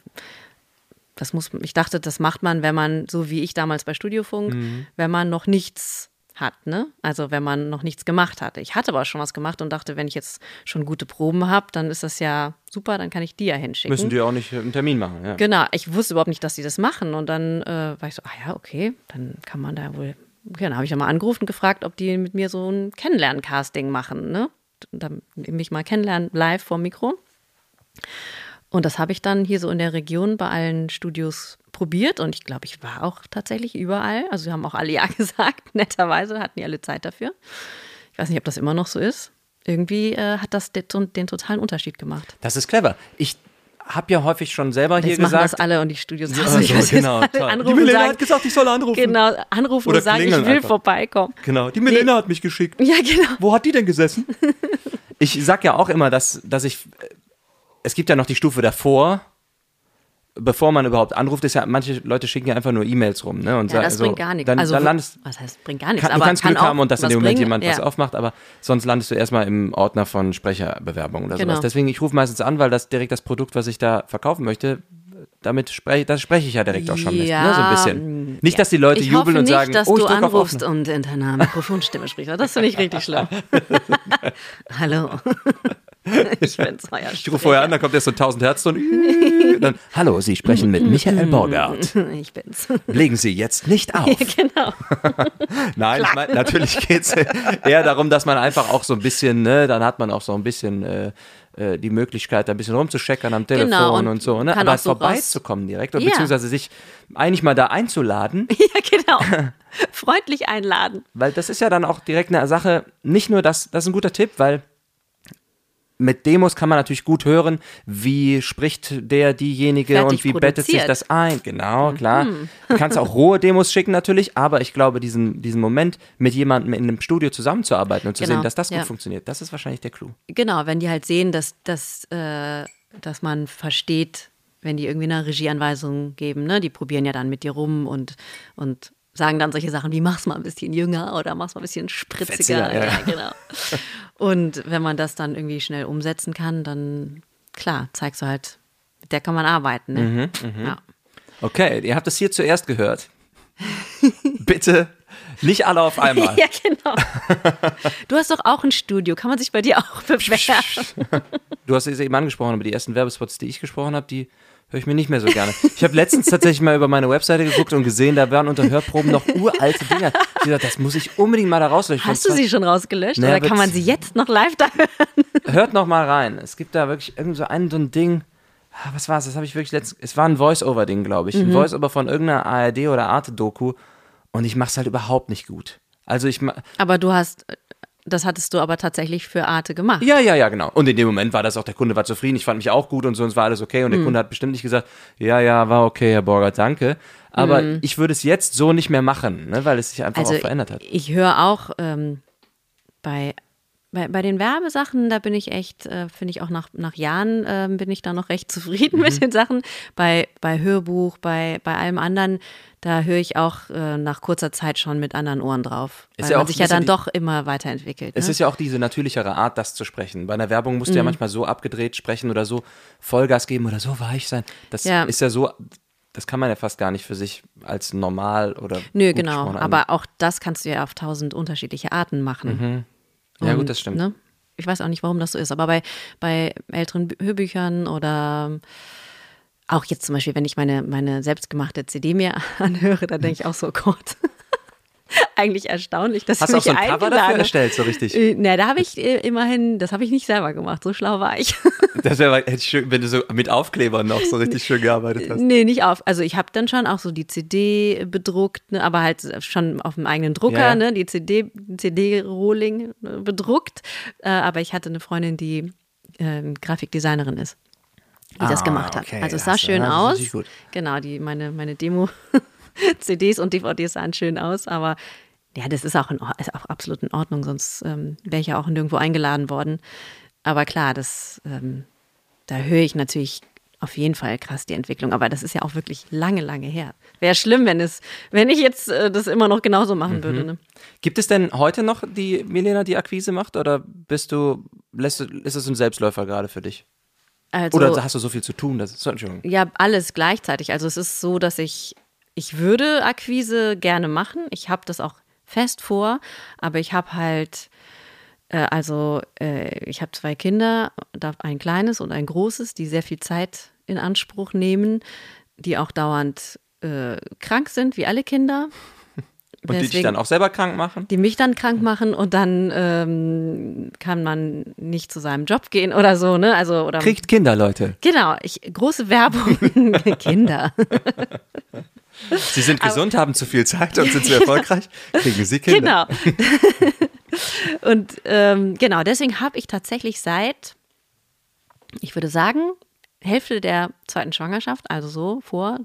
das muss, ich dachte, das macht man, wenn man, so wie ich damals bei Studiofunk, wenn man noch nichts hat, ne? Also wenn man noch nichts gemacht hatte. Ich hatte aber schon was gemacht und dachte, wenn ich jetzt schon gute Proben habe, dann ist das ja super, dann kann ich die ja hinschicken. Müssen die auch nicht einen Termin machen, ja. Genau, ich wusste überhaupt nicht, dass die das machen. Und dann äh, war ich so, ah ja, okay, dann kann man da wohl. Okay, dann habe ich dann mal angerufen und gefragt, ob die mit mir so ein Kennenlernen-Casting machen, ne? Dann mich mal kennenlernen live vor Mikro. Und das habe ich dann hier so in der Region bei allen Studios probiert und ich glaube, ich war auch tatsächlich überall. Also wir haben auch alle Ja gesagt, netterweise hatten die alle Zeit dafür. Ich weiß nicht, ob das immer noch so ist. Irgendwie äh, hat das den, den, totalen Unterschied gemacht. Das ist clever. Ich habe ja häufig schon selber Jetzt hier machen gesagt. das alle und die Studios Ja, mich, so, genau, Die und Milena sagen, hat gesagt, ich soll anrufen. Genau, anrufen Oder und sagen, ich will einfach. vorbeikommen. Genau, die Milena hat mich geschickt. Ja, genau. Wo hat die denn gesessen? ich sag ja auch immer, dass, dass ich. Es gibt ja noch die Stufe davor, bevor man überhaupt anruft, ist ja, manche Leute schicken ja einfach nur E-Mails rum, ne? Und Ja, das so, bringt gar nichts. Dann, also, dann landest was heißt, bringt gar nichts. kann, du aber kannst kann Glück haben und dass in dem Moment bringen. jemand ja. was aufmacht, aber sonst landest du erstmal im Ordner von Sprecherbewerbung oder Genau. sowas. Deswegen, ich rufe meistens an, weil das direkt das Produkt, was ich da verkaufen möchte, damit spreche, das spreche ich ja direkt auch schon mit, ne? so ein bisschen. Nicht, dass die Leute ich jubeln und nicht, sagen, dass oh, ich du anrufst und in deiner Mikrofonstimme sprichst. Das finde ich richtig schlimm. Hallo. ich bin's, euer Ich rufe vorher an, dann kommt erst so ein 1000 Hertz und dann, hallo, Sie sprechen mit Michael Borgert. Ich bin's. Legen Sie jetzt nicht auf. genau. Nein, ich mein, natürlich geht es eher darum, dass man einfach auch so ein bisschen, ne, dann hat man auch so ein bisschen äh, äh, die Möglichkeit, da ein bisschen rumzuscheckern am Telefon Genau, und und, so, ne? Aber so vorbeizukommen direkt oder Ja. beziehungsweise sich eigentlich mal da einzuladen, Ja, genau. Freundlich einladen. weil das ist ja dann auch direkt eine Sache, nicht nur das, das ist ein guter Tipp, weil mit Demos kann man natürlich gut hören, wie spricht der, diejenige Fertig und wie bettet sich produziert. das ein. Genau, klar. Du kannst auch rohe Demos schicken natürlich, aber ich glaube, diesen, diesen Moment mit jemandem in einem Studio zusammenzuarbeiten und zu Genau, sehen, dass das gut ja. funktioniert, das ist wahrscheinlich der Clou. Genau, wenn die halt sehen, dass, dass, äh, dass man versteht, wenn die irgendwie eine Regieanweisung geben, ne? Die probieren ja dann mit dir rum und, und sagen dann solche Sachen wie mach's mal ein bisschen jünger oder mach's mal ein bisschen spritziger. Fetziger, ja. ja, genau. Und wenn man das dann irgendwie schnell umsetzen kann, dann klar, zeigst du halt, mit der kann man arbeiten. Ne? Mhm, Ja. Okay, ihr habt es hier zuerst gehört. Bitte nicht alle auf einmal. ja, genau. Du hast doch auch ein Studio. Kann man sich bei dir auch bewerben? Du hast es eben angesprochen, aber die ersten Werbespots, die ich gesprochen habe, die höre ich mir nicht mehr so gerne. Ich habe letztens tatsächlich mal über meine Webseite geguckt und gesehen, da waren unter Hörproben noch uralte Dinger. Ich dachte, das muss ich unbedingt mal da rauslöschen. Hast du sie schon rausgelöscht? Naja, oder kann man sie jetzt noch live da hören? Hört noch mal rein. Es gibt da wirklich irgend so ein, so ein Ding. Ah, Was war es? Das habe ich wirklich letztens. Es war ein Voice-Over-Ding, glaube ich. Mhm. Ein Voice-Over von irgendeiner ARD oder Arte-Doku. Und ich mache es halt überhaupt nicht gut. Also ich Aber du hast, das hattest du aber tatsächlich für Arte gemacht. Ja, ja, ja, genau. Und in dem Moment war das auch, der Kunde war zufrieden, ich fand mich auch gut und so, und es war alles okay. Und der Mhm. Kunde hat bestimmt nicht gesagt, ja, ja, war okay, Herr Borger, danke. Aber Mhm. ich würde es jetzt so nicht mehr machen, ne, weil es sich einfach Also auch verändert hat. ich höre auch ähm, bei, bei, bei den Werbesachen, da bin ich echt, äh, finde ich auch nach, nach Jahren ähm, bin ich da noch recht zufrieden Mhm. mit den Sachen. Bei, bei Hörbuch, bei, bei allem anderen, da höre ich auch äh, nach kurzer Zeit schon mit anderen Ohren drauf. Ist weil ja man auch sich ja dann die- doch immer weiterentwickelt. Es ne? ist ja auch diese natürlichere Art, das zu sprechen. Bei einer Werbung musst du Mhm. ja manchmal so abgedreht sprechen oder so Vollgas geben oder so weich sein. Das Ja. ist ja so, das kann man ja fast gar nicht für sich als normal oder. Nö, genau. Aber auch das kannst du ja auf tausend unterschiedliche Arten machen. annehmen. Ja, gut, das stimmt. Ne? Ich weiß auch nicht, warum das so ist, aber bei, bei älteren Bü- Hörbüchern oder auch jetzt zum Beispiel, wenn ich meine, meine selbstgemachte CD mir anhöre, dann denke ich auch so, oh Gott. Eigentlich erstaunlich, dass Hast du auch mich so ein Cover dafür erstellt, so richtig? Äh, Na, da habe ich äh, immerhin, das habe ich nicht selber gemacht, so schlau war ich. Das wäre schön, wenn du so mit Aufklebern noch so richtig schön gearbeitet hast. nee, nicht auf. Also ich habe dann schon auch so die CD bedruckt, ne, aber halt schon auf dem eigenen Drucker, Ja, ne, die CD, CD-Rolling äh, bedruckt. Äh, aber ich hatte eine Freundin, die ähm, Grafikdesignerin ist, die das Ah, gemacht hat. okay, also es das- sah schön das aus. gut. Genau, die, meine, meine Demo. CDs und DVDs sahen schön aus, aber ja, das ist auch, in, ist auch absolut in Ordnung, sonst ähm, wäre ich ja auch nirgendwo eingeladen worden. Aber klar, das, ähm, da höre ich natürlich auf jeden Fall krass die Entwicklung, aber das ist ja auch wirklich lange, lange her. Wäre schlimm, wenn es, wenn ich jetzt äh, das immer noch genauso machen Mhm. würde. Ne? Gibt es denn heute noch die Milena, die Akquise macht oder bist du, lässt du, ist es ein Selbstläufer gerade für dich? Also, Oder hast du so viel zu tun? Das ist, Entschuldigung. Ja, alles gleichzeitig. Also es ist so, dass ich, ich würde Akquise gerne machen. Ich habe das auch fest vor, aber ich habe halt, äh, also äh, ich habe zwei Kinder, ein kleines und ein großes, die sehr viel Zeit in Anspruch nehmen, die auch dauernd äh, krank sind, wie alle Kinder. Und die dich dann auch selber krank machen? Die mich dann krank machen und dann ähm, kann man nicht zu seinem Job gehen oder so, ne? Also, oder, Kriegt Kinder, Leute. Genau, ich, große Werbung. Kinder. Sie sind gesund, Aber, haben zu viel Zeit und sind zu erfolgreich. Kriegen Sie Kinder. Genau. und ähm, genau, deswegen habe ich tatsächlich seit, ich würde sagen, Hälfte der zweiten Schwangerschaft, also so vor,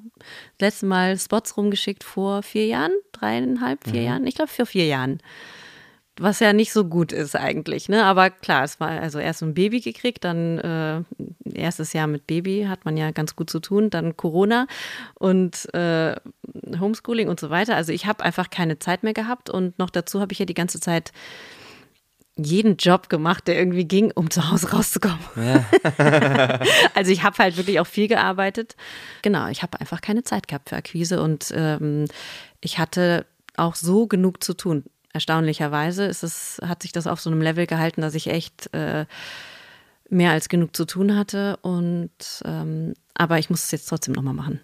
das letzte Mal Spots rumgeschickt vor vier Jahren, dreieinhalb, vier mhm. Jahren, ich glaube vor vier Jahren. Was ja nicht so gut ist eigentlich, ne? Aber klar, es war also erst ein Baby gekriegt, dann äh, erstes Jahr mit Baby hat man ja ganz gut zu tun, dann Corona und äh, Homeschooling und so weiter. Also ich habe einfach keine Zeit mehr gehabt und noch dazu habe ich ja die ganze Zeit jeden Job gemacht, der irgendwie ging, um zu Hause rauszukommen. Ja. also ich habe halt wirklich auch viel gearbeitet. Genau, ich habe einfach keine Zeit gehabt für Akquise und ähm, ich hatte auch so genug zu tun. Erstaunlicherweise ist es, hat sich das auf so einem Level gehalten, dass ich echt äh, mehr als genug zu tun hatte. Und ähm, aber ich muss es jetzt trotzdem nochmal machen.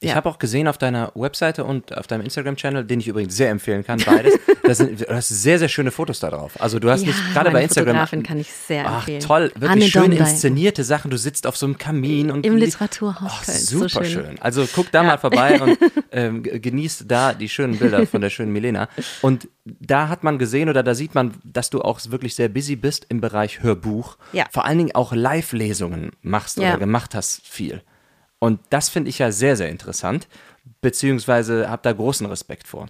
Ich ja. habe auch gesehen auf deiner Webseite und auf deinem Instagram-Channel, den ich übrigens sehr empfehlen kann, beides. sind, du hast sehr, sehr schöne Fotos da drauf. Also du hast ja, nicht gerade bei Instagram. Fotografin kann ich sehr ach, empfehlen. toll, wirklich Anne schön Dondai. inszenierte Sachen. Du sitzt auf so einem Kamin und im Literaturhaus. Oh, super so schön. schön. Also guck da ja. mal vorbei und ähm, genießt da die schönen Bilder von der schönen Milena. Und da hat man gesehen oder da sieht man, dass du auch wirklich sehr busy bist im Bereich Hörbuch. Ja. Vor allen Dingen auch Live-Lesungen machst oder gemacht hast viel. Und das finde ich ja sehr, sehr interessant, beziehungsweise habe da großen Respekt vor.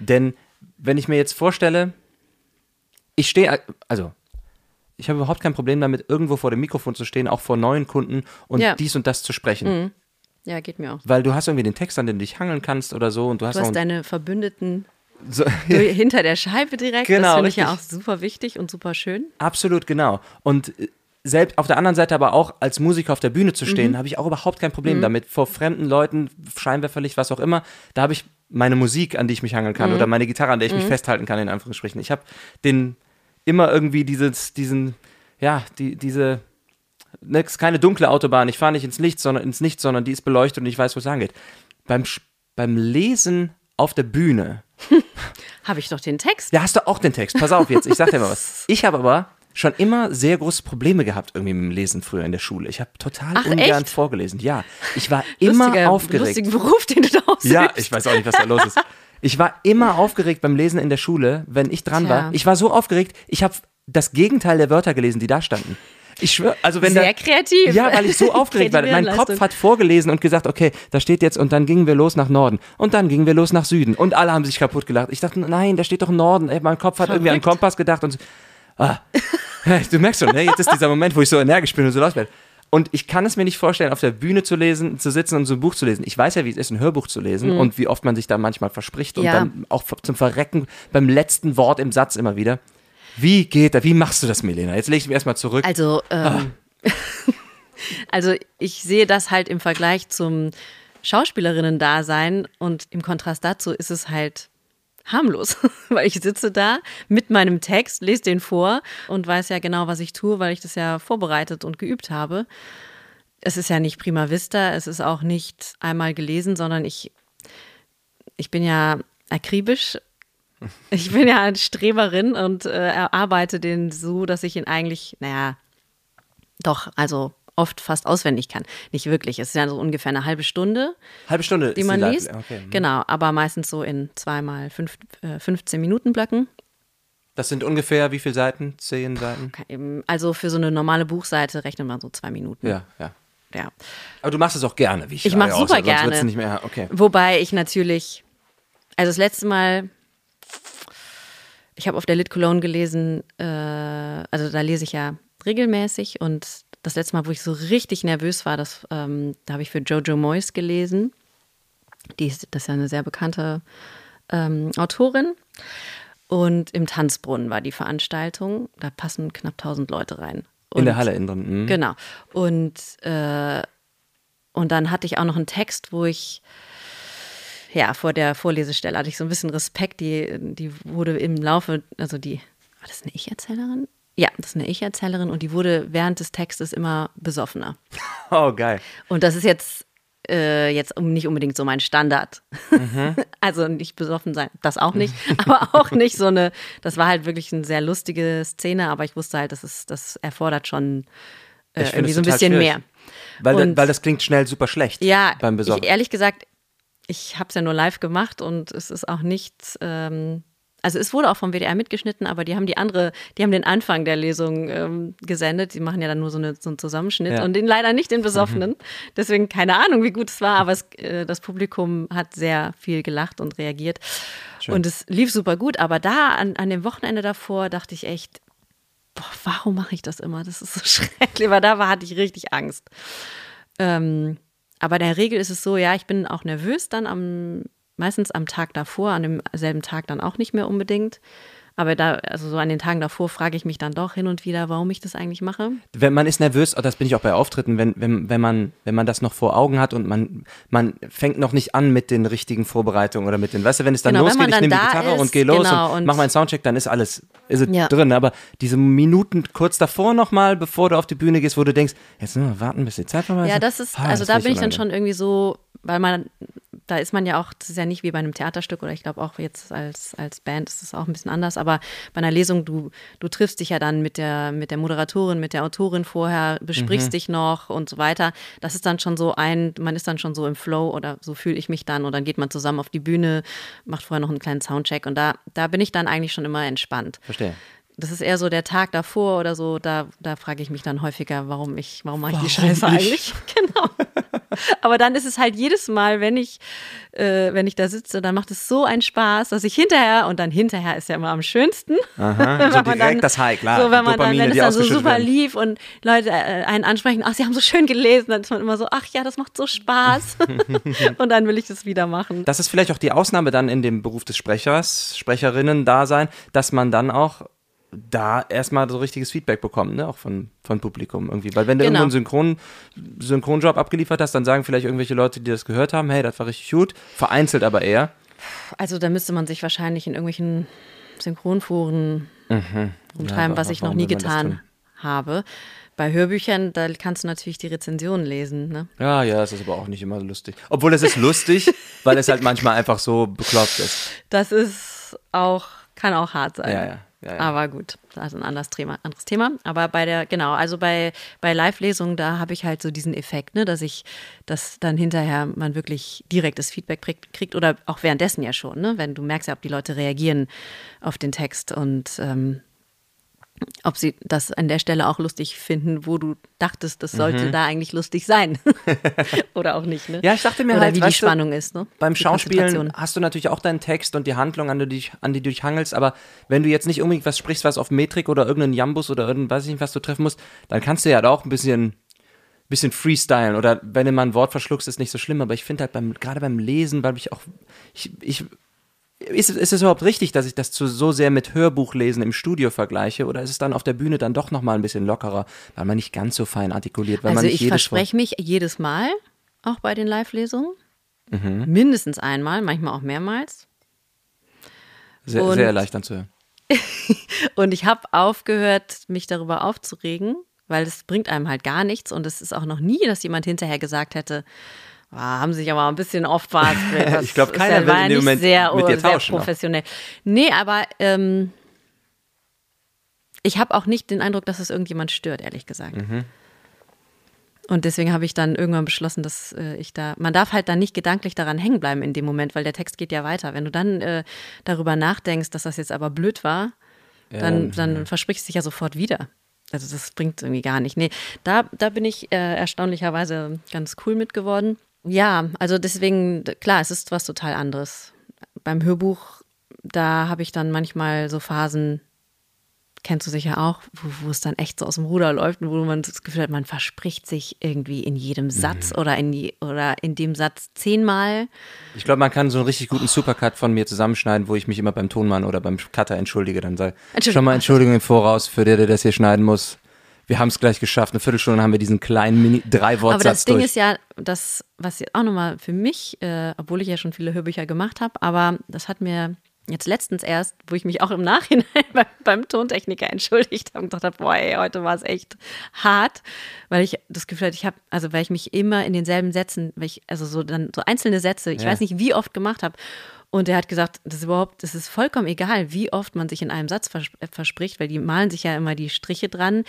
Denn wenn ich mir jetzt vorstelle, ich stehe, also ich habe überhaupt kein Problem damit, irgendwo vor dem Mikrofon zu stehen, auch vor neuen Kunden und ja. dies und das zu sprechen. Mhm. Ja, geht mir auch. Weil du hast irgendwie den Text, an dem du dich hangeln kannst oder so. Und du hast, du hast deine Verbündeten so, hinter der Scheibe direkt. Genau, das finde ich ja auch super wichtig und super schön. Absolut, genau. Und äh, selbst auf der anderen Seite aber auch als Musiker auf der Bühne zu stehen, mhm. habe ich auch überhaupt kein Problem mhm. damit. Vor fremden Leuten, Scheinwerferlicht, was auch immer, da habe ich meine Musik, an die ich mich hangeln kann, mhm. oder meine Gitarre, an der ich mich mhm. festhalten kann, in Anführungsstrichen. Ich habe den immer irgendwie dieses, diesen, ja, die, diese, ne, ist keine dunkle Autobahn. Ich fahre nicht ins Licht, sondern ins Nichts, sondern die ist beleuchtet und ich weiß, wo es angeht. Beim, beim Lesen auf der Bühne. habe ich doch den Text. Ja, hast du auch den Text. Pass auf jetzt, ich sag dir mal was. Ich habe aber schon immer sehr große Probleme gehabt irgendwie mit dem Lesen früher in der Schule. Ich habe total Ach, ungern echt? vorgelesen. Ja, ich war immer Lustiger, aufgeregt. Lustigen Beruf, den du da ausübst. Ja, ich weiß auch nicht, was da los ist. Ich war immer aufgeregt beim Lesen in der Schule, wenn ich dran Tja. war. Ich war so aufgeregt, ich habe das Gegenteil der Wörter gelesen, die da standen. Ich schwöre, also wenn Sehr da, kreativ. Ja, weil ich so aufgeregt war. Mein Kopf hat vorgelesen und gesagt, okay, da steht jetzt und dann gingen wir los nach Norden und dann gingen wir los nach Süden und alle haben sich kaputt gelacht. Ich dachte, nein, da steht doch Norden. Ey, mein Kopf hat Verrückt. irgendwie an Kompass gedacht und so. Ah. Du merkst schon, ne? jetzt ist dieser Moment, wo ich so energisch bin und so laut werde. Und ich kann es mir nicht vorstellen, auf der Bühne zu lesen, zu sitzen und so ein Buch zu lesen. Ich weiß ja, wie es ist, ein Hörbuch zu lesen mhm. und wie oft man sich da manchmal verspricht und ja. dann auch zum Verrecken beim letzten Wort im Satz immer wieder. Wie geht das? Wie machst du das, Milena? Jetzt lege ich mich erstmal zurück. Also, ähm, ah. also ich sehe das halt im Vergleich zum Schauspielerinnen-Dasein und im Kontrast dazu ist es halt harmlos, weil ich sitze da mit meinem Text, lese den vor und weiß ja genau, was ich tue, weil ich das ja vorbereitet und geübt habe. Es ist ja nicht prima vista, es ist auch nicht einmal gelesen, sondern ich, ich bin ja akribisch. Ich bin ja eine Streberin und äh, arbeite den so, dass ich ihn eigentlich, naja, doch, also oft fast auswendig kann. Nicht wirklich. Es ist ja so ungefähr eine halbe Stunde. Halbe Stunde, die man die liest. Okay. Mhm. Genau, aber meistens so in zweimal fünf, äh, 15 Minuten Blöcken. Das sind ungefähr wie viele Seiten? Zehn Seiten? Also für so eine normale Buchseite rechnet man so zwei Minuten. Ja, ja. Ja. Aber du machst es auch gerne, wie ich Ich mache super gerne. Nicht mehr, okay. Wobei ich natürlich, also das letzte Mal, ich habe auf der Lit Cologne gelesen, äh, also da lese ich ja regelmäßig und das letzte Mal, wo ich so richtig nervös war, das, ähm, da habe ich für Jojo Moyes gelesen. Die ist, das ist ja eine sehr bekannte ähm, Autorin. Und im Tanzbrunnen war die Veranstaltung. Da passen knapp 1000 Leute rein. Und, in der Halle innen drin. Mhm. Genau. Und, äh, und dann hatte ich auch noch einen Text, wo ich ja, vor der Vorlesestelle hatte ich so ein bisschen Respekt. Die, die wurde im Laufe, also die, war das eine Ich-Erzählerin? Ja, das ist eine Ich-Erzählerin und die wurde während des Textes immer besoffener. Oh, geil. Und das ist jetzt, äh, jetzt nicht unbedingt so mein Standard. Mhm. also nicht besoffen sein, das auch nicht, aber auch nicht so eine, das war halt wirklich eine sehr lustige Szene, aber ich wusste halt, das, ist, das erfordert schon äh, irgendwie so ein bisschen schwierig. mehr. Weil, und, weil das klingt schnell super schlecht ja, beim Besoffen. Ich, ehrlich gesagt, ich habe es ja nur live gemacht und es ist auch nichts. Ähm, also es wurde auch vom WDR mitgeschnitten, aber die haben die andere, die haben den Anfang der Lesung ähm, gesendet. Die machen ja dann nur so, eine, so einen Zusammenschnitt ja. und den leider nicht den Besoffenen. Deswegen keine Ahnung, wie gut es war, aber es, äh, das Publikum hat sehr viel gelacht und reagiert. Schön. Und es lief super gut, aber da an, an dem Wochenende davor dachte ich echt, boah, warum mache ich das immer? Das ist so schrecklich, weil da war, hatte ich richtig Angst. Ähm, aber in der Regel ist es so, ja, ich bin auch nervös dann am, meistens am Tag davor, an demselben Tag dann auch nicht mehr unbedingt. Aber da, also so an den Tagen davor frage ich mich dann doch hin und wieder, warum ich das eigentlich mache. Wenn man ist nervös, das bin ich auch bei Auftritten, wenn, wenn, wenn, man, wenn man das noch vor Augen hat und man, man fängt noch nicht an mit den richtigen Vorbereitungen oder mit den, weißt du, wenn es dann genau, losgeht, ich nehme die Gitarre ist, und gehe los genau, und, und mach meinen Soundcheck, dann ist alles ist ja. drin. Aber diese Minuten kurz davor nochmal, bevor du auf die Bühne gehst, wo du denkst, jetzt nur warten, bis die Zeit vorbei ist. Ja, das ist, ah, also da bin ich dann schon irgendwie so, weil man da ist man ja auch, das ist ja nicht wie bei einem Theaterstück oder ich glaube auch jetzt als, als Band ist es auch ein bisschen anders, aber bei einer Lesung, du, du triffst dich ja dann mit der, mit der Moderatorin, mit der Autorin vorher, besprichst mhm. dich noch und so weiter. Das ist dann schon so ein, man ist dann schon so im Flow oder so fühle ich mich dann und dann geht man zusammen auf die Bühne, macht vorher noch einen kleinen Soundcheck und da, da bin ich dann eigentlich schon immer entspannt. Verstehe das ist eher so der Tag davor oder so, da, da frage ich mich dann häufiger, warum ich, warum mache ich die Scheiße ich? eigentlich? Genau. Aber dann ist es halt jedes Mal, wenn ich, äh, wenn ich da sitze, dann macht es so einen Spaß, dass ich hinterher, und dann hinterher ist ja immer am schönsten. Aha, so direkt dann, das High, klar. So, wenn man Dopamine, dann, wenn es dann so super werden. lief und Leute äh, einen ansprechen, ach, sie haben so schön gelesen, dann ist man immer so, ach ja, das macht so Spaß. und dann will ich das wieder machen. Das ist vielleicht auch die Ausnahme dann in dem Beruf des Sprechers, Sprecherinnen da sein, dass man dann auch da erstmal so richtiges Feedback bekommen, ne? auch von, von Publikum irgendwie. Weil wenn du genau. irgendwo einen Synchron, Synchronjob abgeliefert hast, dann sagen vielleicht irgendwelche Leute, die das gehört haben, hey, das war richtig gut, vereinzelt aber eher. Also da müsste man sich wahrscheinlich in irgendwelchen Synchronforen mhm. umtreiben, ja, was ich noch nie getan habe. Bei Hörbüchern, da kannst du natürlich die Rezensionen lesen. Ne? Ja, ja, das ist aber auch nicht immer lustig. Obwohl es ist lustig, weil es halt manchmal einfach so bekloppt ist. Das ist auch, kann auch hart sein. Ja, ja. Ja, ja. Aber gut, also ein anderes Thema, anderes Thema. Aber bei der, genau, also bei, bei Live-Lesungen, da habe ich halt so diesen Effekt, ne, dass ich, dass dann hinterher man wirklich direktes Feedback kriegt oder auch währenddessen ja schon, ne, wenn du merkst ja, ob die Leute reagieren auf den Text und ähm, ob sie das an der Stelle auch lustig finden, wo du dachtest, das sollte mhm. da eigentlich lustig sein. Oder auch nicht, ne? Ja, ich dachte mir Oder halt, wie die Spannung du, ist, ne? Beim die Schauspielen hast du natürlich auch deinen Text und die Handlung, an die, dich, an die du dich hangelst, aber wenn du jetzt nicht unbedingt was sprichst, was auf Metrik oder irgendeinen Jambus oder irgendwas, weiß ich nicht, was du treffen musst, dann kannst du ja auch ein bisschen bisschen freestylen oder wenn du mal ein Wort verschluckst, ist nicht so schlimm, aber ich finde halt beim, gerade beim Lesen, weil ich auch, ich, ich ist, ist es überhaupt richtig, dass ich das zu, so sehr mit Hörbuchlesen im Studio vergleiche? Oder ist es dann auf der Bühne dann doch nochmal ein bisschen lockerer, weil man nicht ganz so fein artikuliert? also ich verspreche mich jedes Mal, auch bei den Live-Lesungen. Mhm. Mindestens einmal, manchmal auch mehrmals. Sehr, und, sehr erleichternd zu hören. und ich habe aufgehört, mich darüber aufzuregen, weil es bringt einem halt gar nichts. Und es ist auch noch nie, dass jemand hinterher gesagt hätte, Oh, haben sich aber ein bisschen oft verhaspelt. ich glaube, keiner will in dem Moment sehr, mit dir tauschen. Sehr professionell. Noch. Nee, aber ähm, ich habe auch nicht den Eindruck, dass es irgendjemand stört, ehrlich gesagt. Mhm. Und deswegen habe ich dann irgendwann beschlossen, dass äh, ich da, man darf halt dann nicht gedanklich daran hängen bleiben in dem Moment, weil der Text geht ja weiter. Wenn du dann äh, darüber nachdenkst, dass das jetzt aber blöd war, dann, ja. dann versprichst du dich ja sofort wieder. Also das bringt irgendwie gar nicht. Nee, da, da bin ich äh, erstaunlicherweise ganz cool mit geworden. Ja, also deswegen, klar, es ist was total anderes. Beim Hörbuch, da habe ich dann manchmal so Phasen, kennst du sicher auch, wo, wo, es dann echt so aus dem Ruder läuft und wo man das Gefühl hat, man verspricht sich irgendwie in jedem Satz mhm. oder, in die, oder in dem Satz zehnmal. Ich glaube, man kann so einen richtig guten Supercut von mir zusammenschneiden, wo ich mich immer beim Tonmann oder beim Cutter entschuldige. Dann sage schon mal Entschuldigung im Voraus für der, der das hier schneiden muss Wir haben es gleich geschafft. Eine Viertelstunde haben wir diesen kleinen Mini drei Wortsatz Aber das Ding durch. ist ja, das, was jetzt auch nochmal für mich, äh, obwohl ich ja schon viele Hörbücher gemacht habe, aber das hat mir jetzt letztens erst, wo ich mich auch im Nachhinein beim, beim Tontechniker entschuldigt habe und gedacht habe, boah, ey, heute war es echt hart, weil ich das Gefühl hatte, ich habe, also weil ich mich immer in denselben Sätzen, weil ich, also so dann so einzelne Sätze, ich Ja. weiß nicht, wie oft gemacht habe. Und er hat gesagt, das ist überhaupt, das ist vollkommen egal, wie oft man sich in einem Satz vers äh, verspricht, weil die malen sich ja immer die Striche dran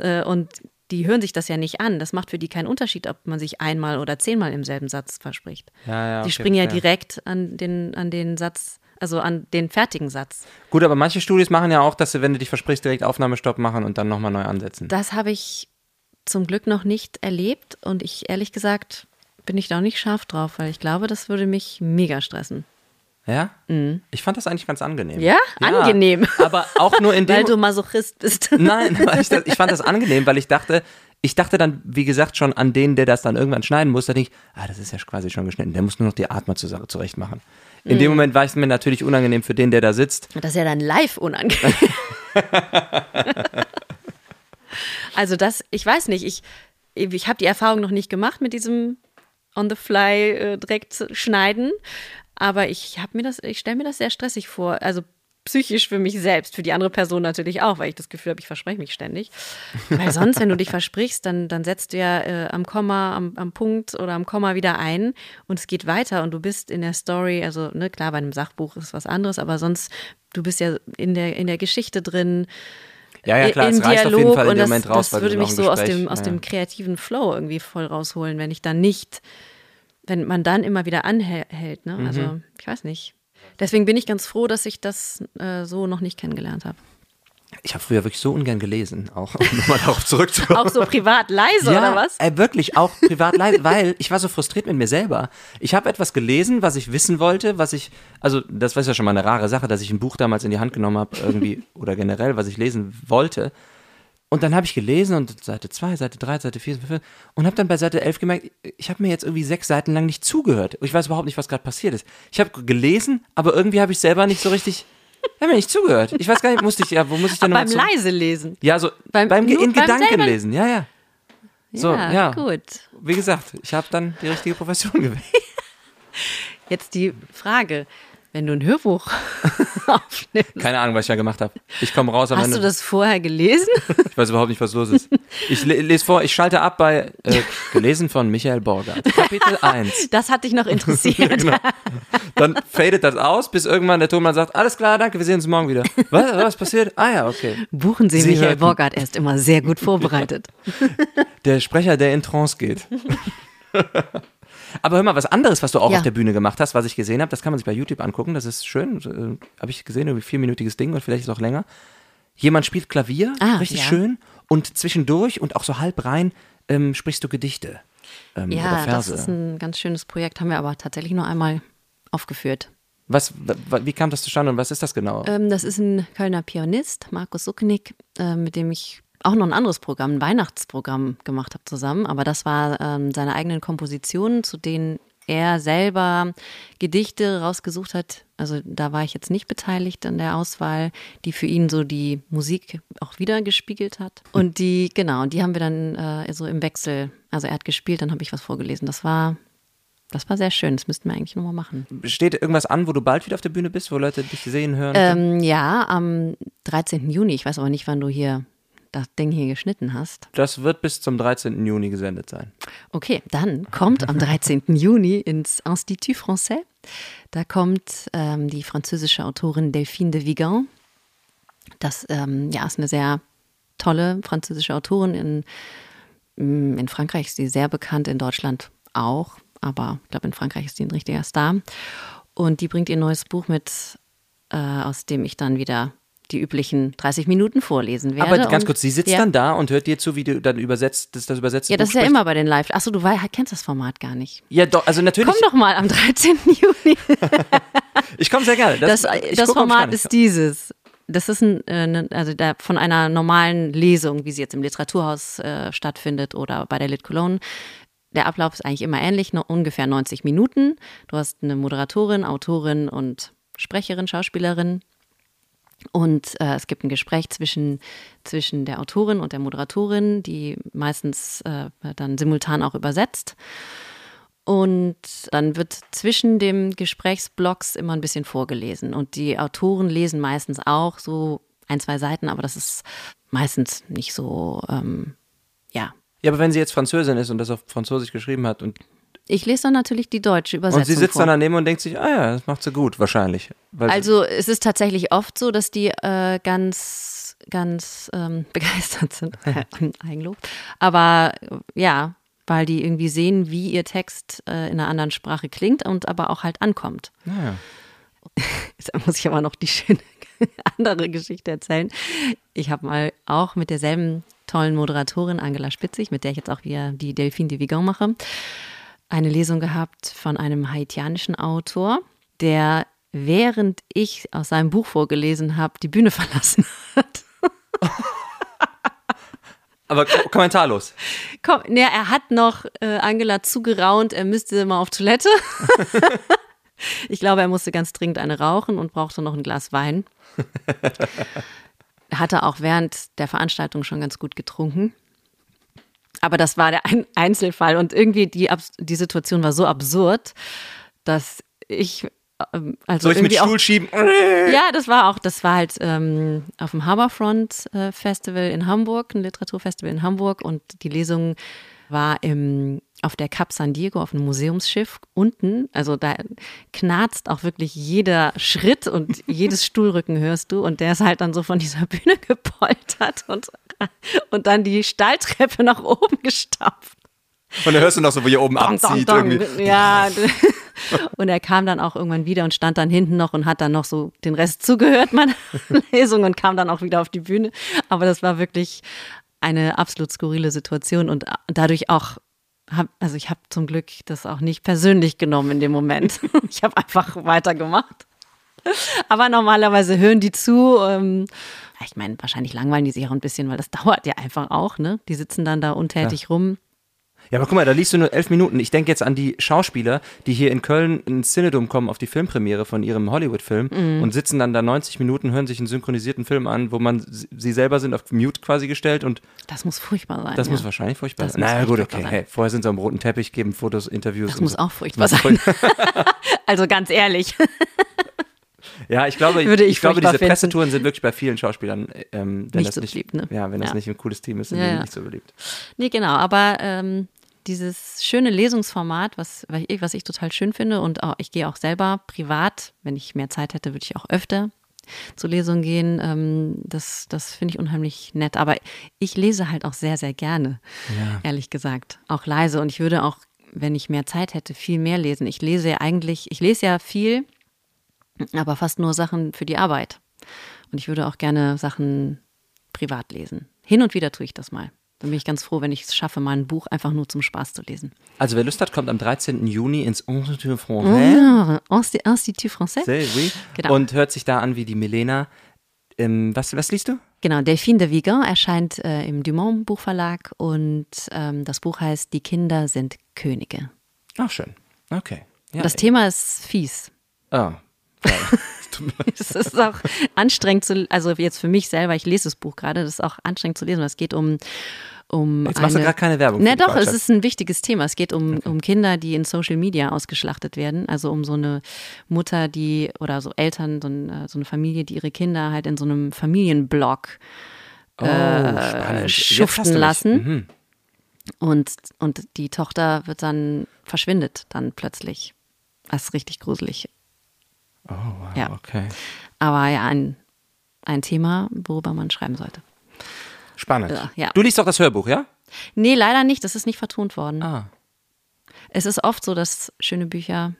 äh, und die hören sich das ja nicht an. Das macht für die keinen Unterschied, ob man sich einmal oder zehnmal im selben Satz verspricht. Ja, ja, die okay, springen ja verstehe. direkt an den, an den Satz, also an den fertigen Satz. Gut, aber manche Studios machen ja auch, dass sie, wenn du dich versprichst, direkt Aufnahmestopp machen und dann nochmal neu ansetzen. Das habe ich zum Glück noch nicht erlebt und ich ehrlich gesagt bin ich da auch nicht scharf drauf, weil ich glaube, das würde mich mega stressen. Ja? Ich fand das eigentlich ganz angenehm. Mhm. Ja? Angenehm. Aber auch nur in dem Weil du Masochist bist. Nein, ich, das, ich fand das angenehm, weil ich dachte, ich dachte dann, wie gesagt, schon an den, der das dann irgendwann schneiden muss, da denke ich, ah, das ist ja quasi schon geschnitten, der muss nur noch die Atmer zu, zurecht machen. In Mhm. dem Moment war es mir natürlich unangenehm für den, der da sitzt. Das ist ja dann live unangenehm. also das, ich weiß nicht, ich, ich habe die Erfahrung noch nicht gemacht mit diesem on the fly äh, direkt schneiden, aber ich habe mir das, ich stelle mir das sehr stressig vor, also psychisch für mich selbst, für die andere Person natürlich auch, weil ich das Gefühl habe, ich verspreche mich ständig. Weil sonst, wenn du dich versprichst, dann, dann setzt du ja äh, am Komma, am, am Punkt oder am Komma wieder ein und es geht weiter und du bist in der Story, also ne, klar, bei einem Sachbuch ist was anderes, aber sonst, du bist ja in der, in der Geschichte drin, Ja, ja, klar, im Dialog und das, raus, das würde mich so aus dem, aus ja, dem kreativen Flow irgendwie voll rausholen, wenn ich dann nicht, wenn man dann immer wieder anhält. Ne? Mhm. Also ich weiß nicht. Deswegen bin ich ganz froh, dass ich das äh, so noch nicht kennengelernt habe. Ich habe früher wirklich so ungern gelesen, auch um nochmal darauf zurückzukommen. Auch so privat leise ja, oder was? Äh, wirklich, auch privat leid, weil ich war so frustriert mit mir selber. Ich habe etwas gelesen, was ich wissen wollte, was ich, also das war ja schon mal eine rare Sache, dass ich ein Buch damals in die Hand genommen habe, irgendwie, oder generell, was ich lesen wollte. Und dann habe ich gelesen und Seite 2, Seite 3, Seite 4, 5 und habe dann bei Seite 11 gemerkt, ich habe mir jetzt irgendwie sechs Seiten lang nicht zugehört. Ich weiß überhaupt nicht, was gerade passiert ist. Ich habe gelesen, aber irgendwie habe ich selber nicht so richtig, ich habe mir nicht zugehört. Ich weiß gar nicht, musste ich, ja, wo muss ich denn Beim nochmal zu? leise lesen. Ja, so beim, Beim- in beim Gedanken lesen, ja, ja. So, ja. gut. Wie gesagt, ich habe dann die richtige Profession gewählt. Jetzt die Frage, wenn du ein Hörbuch aufnimmst, Keine Ahnung, was ich da gemacht habe. Ich komme raus am hast Ende. du das vorher gelesen? Ich weiß überhaupt nicht, was los ist. Ich le lese vor, ich schalte ab bei äh, gelesen von Michael Borgert. Kapitel 1. Das hat dich noch interessiert. Genau. Dann fadet das aus, bis irgendwann der Tonmann sagt, alles klar, danke, wir sehen uns morgen wieder. Was, was passiert? Ah ja, okay. Buchen Sie, Sie Michael hörten. Borgert, er ist immer sehr gut vorbereitet. Der Sprecher, der in Trance geht. Aber hör mal, was anderes, was du auch Ja. auf der Bühne gemacht hast, was ich gesehen habe, das kann man sich bei YouTube angucken, das ist schön. Äh, habe ich gesehen, irgendwie vierminütiges Ding und vielleicht ist es auch länger. Jemand spielt Klavier, Ah, richtig ja. schön, und zwischendurch und auch so halb rein ähm, sprichst du Gedichte ähm, oder Ja, das ist ein ganz schönes Projekt, haben wir aber tatsächlich nur einmal aufgeführt. was, wa- wie kam das zustande und was ist das genau? Ähm, das ist ein Kölner Pianist, Markus Sucknick, äh, mit dem ich auch noch ein anderes Programm, ein Weihnachtsprogramm gemacht habe zusammen. Aber das war ähm, seine eigenen Kompositionen, zu denen er selber Gedichte rausgesucht hat. Also da war ich jetzt nicht beteiligt an der Auswahl, die für ihn so die Musik auch wieder gespiegelt hat. Und die, genau, die haben wir dann äh, so im Wechsel, also er hat gespielt, dann habe ich was vorgelesen. Das war, das war sehr schön. Das müssten wir eigentlich nochmal machen. Steht irgendwas an, wo du bald wieder auf der Bühne bist, wo Leute dich sehen, hören? Ähm, ja, am 13. Juni. Ich weiß aber nicht, wann du hier das Ding hier geschnitten hast. das wird bis zum 13. Juni gesendet sein. Okay, dann kommt am 13. Juni ins Institut Français. Da kommt ähm, die französische Autorin Delphine de Vigan. Das ähm, ja, ist eine sehr tolle französische Autorin. In, mm, in Frankreich ist sie sehr bekannt, in Deutschland auch. Aber ich glaube, in Frankreich ist sie ein richtiger Star. Und die bringt ihr neues Buch mit, äh, aus dem ich dann wieder die üblichen 30 Minuten vorlesen werde. Aber ganz kurz, sie sitzt ja. dann da und hört dir zu, wie du dann übersetzt, das, das übersetzt. Ja, das ist ja immer bei den Live. Achso, du wei- kennst das Format gar nicht. Ja, doch, also natürlich. Komm doch mal am 13. Juni. Ich komme sehr gerne. Das, das ich Format ist dieses. Das ist ein, äh, ne- also da, von einer normalen Lesung, wie sie jetzt im Literaturhaus äh, stattfindet oder bei der Lit Cologne. Der Ablauf ist eigentlich immer ähnlich, nur ungefähr 90 Minuten. Du hast eine Moderatorin, Autorin und Sprecherin, Schauspielerin. Und äh, es gibt ein Gespräch zwischen, zwischen der Autorin und der Moderatorin, die meistens äh, dann simultan auch übersetzt. Und dann wird zwischen dem Gesprächsblocks immer ein bisschen vorgelesen. Und die Autoren lesen meistens auch so ein, zwei Seiten, aber das ist meistens nicht so, ähm, ja. Ja, aber wenn sie jetzt Französin ist und das auf Französisch geschrieben hat und ich lese dann natürlich die deutsche Übersetzung. Und sie sitzt vor. dann daneben und denkt sich, ah ja, das macht sie gut, wahrscheinlich. also es ist tatsächlich oft so, dass die äh, ganz, ganz ähm, begeistert sind. Eigenlob. Aber ja, weil die irgendwie sehen, wie ihr Text äh, in einer anderen Sprache klingt und aber auch halt ankommt. Ja. Jetzt muss ich aber noch die schöne andere Geschichte erzählen. Ich habe mal auch mit derselben tollen Moderatorin Angela Spitzig, mit der ich jetzt auch wieder die Delphine de Vigan mache, eine Lesung gehabt von einem haitianischen Autor, der während ich aus seinem Buch vorgelesen habe, die Bühne verlassen hat. Aber kommentarlos. Komm, ne, er hat noch äh, Angela zugeraunt, er müsste mal auf Toilette. ich glaube, er musste ganz dringend eine rauchen und brauchte noch ein Glas Wein. Hatte auch während der Veranstaltung schon ganz gut getrunken. Aber das war der Einzelfall und irgendwie die, die Situation war so absurd, dass ich ähm, also Soll ich mit Stuhl auch, schieben? Ja, das war auch, das war halt ähm, auf dem Harbourfront äh, Festival in Hamburg, ein Literaturfestival in Hamburg und die Lesung war im, auf der Cap San Diego auf einem Museumsschiff unten. Also da knarzt auch wirklich jeder Schritt und jedes Stuhlrücken hörst du. Und der ist halt dann so von dieser Bühne gepoltert und, und dann die Stahltreppe nach oben gestapft. Und dann hörst du noch so, wo hier oben abzieht. Dong, dong. Ja. Und er kam dann auch irgendwann wieder und stand dann hinten noch und hat dann noch so den Rest zugehört meiner Lesung und kam dann auch wieder auf die Bühne. Aber das war wirklich eine absolut skurrile Situation und dadurch auch hab, also ich habe zum Glück das auch nicht persönlich genommen in dem Moment. Ich habe einfach weitergemacht. Aber normalerweise hören die zu. Ähm, ich meine, wahrscheinlich langweilen die sich auch ein bisschen, weil das dauert ja einfach auch, ne? Die sitzen dann da untätig ja. rum. Ja, aber guck mal, da liest du nur elf Minuten. Ich denke jetzt an die Schauspieler, die hier in Köln ins Cinedom kommen auf die Filmpremiere von ihrem Hollywood-Film mhm. und sitzen dann da 90 Minuten, hören sich einen synchronisierten Film an, wo man sie selber sind auf Mute quasi gestellt und. Das muss furchtbar sein. Das ja. muss wahrscheinlich furchtbar das sein. Naja, gut, okay. Hey, vorher sind sie am roten Teppich, geben Fotos, Interviews. Das muss so. auch furchtbar sein. also ganz ehrlich. Ja, ich glaube, Würde ich, ich glaube, diese finden. Pressetouren sind wirklich bei vielen Schauspielern, ähm, wenn nicht das so nicht, beliebt, ne? ja, wenn das ja. nicht ein cooles Team ist, sind ja, die nicht so beliebt. Nee, genau, aber ähm, dieses schöne Lesungsformat, was, was ich total schön finde und auch, ich gehe auch selber privat, wenn ich mehr Zeit hätte, würde ich auch öfter zur Lesung gehen. Ähm, das das finde ich unheimlich nett. Aber ich lese halt auch sehr, sehr gerne, ja. ehrlich gesagt. Auch leise. Und ich würde auch, wenn ich mehr Zeit hätte, viel mehr lesen. Ich lese ja eigentlich, ich lese ja viel, aber fast nur Sachen für die Arbeit. Und ich würde auch gerne Sachen privat lesen. Hin und wieder tue ich das mal. Dann bin ich ganz froh, wenn ich es schaffe, mal ein Buch einfach nur zum Spaß zu lesen. Also wer Lust hat, kommt am 13. Juni ins Institut Français. Ah, Institut Français. oui. Genau. Und hört sich da an wie die Milena. Ähm, was, was liest du? Genau, Delphine de Vigan erscheint äh, im Dumont Buchverlag und ähm, das Buch heißt Die Kinder sind Könige. Ach, schön. Okay. Ja, das Thema ist fies. Oh, es ist auch anstrengend zu, also jetzt für mich selber, ich lese das Buch gerade, das ist auch anstrengend zu lesen. Es geht um um Jetzt machst eine, du gerade keine Werbung. Ne, doch, es ist ein wichtiges Thema. Es geht um, okay. um Kinder, die in Social Media ausgeschlachtet werden. Also um so eine Mutter, die oder so Eltern, so, ein, so eine Familie, die ihre Kinder halt in so einem Familienblog oh, äh, schuften lassen. Mhm. Und, und die Tochter wird dann, verschwindet dann plötzlich. Das ist richtig gruselig. Oh, wow, ja. okay. Aber ja, ein, ein Thema, worüber man schreiben sollte. Spannend. Ja, ja. Du liest doch das Hörbuch, ja? Nee, leider nicht. Das ist nicht vertont worden. Ah. Es ist oft so, dass schöne Bücher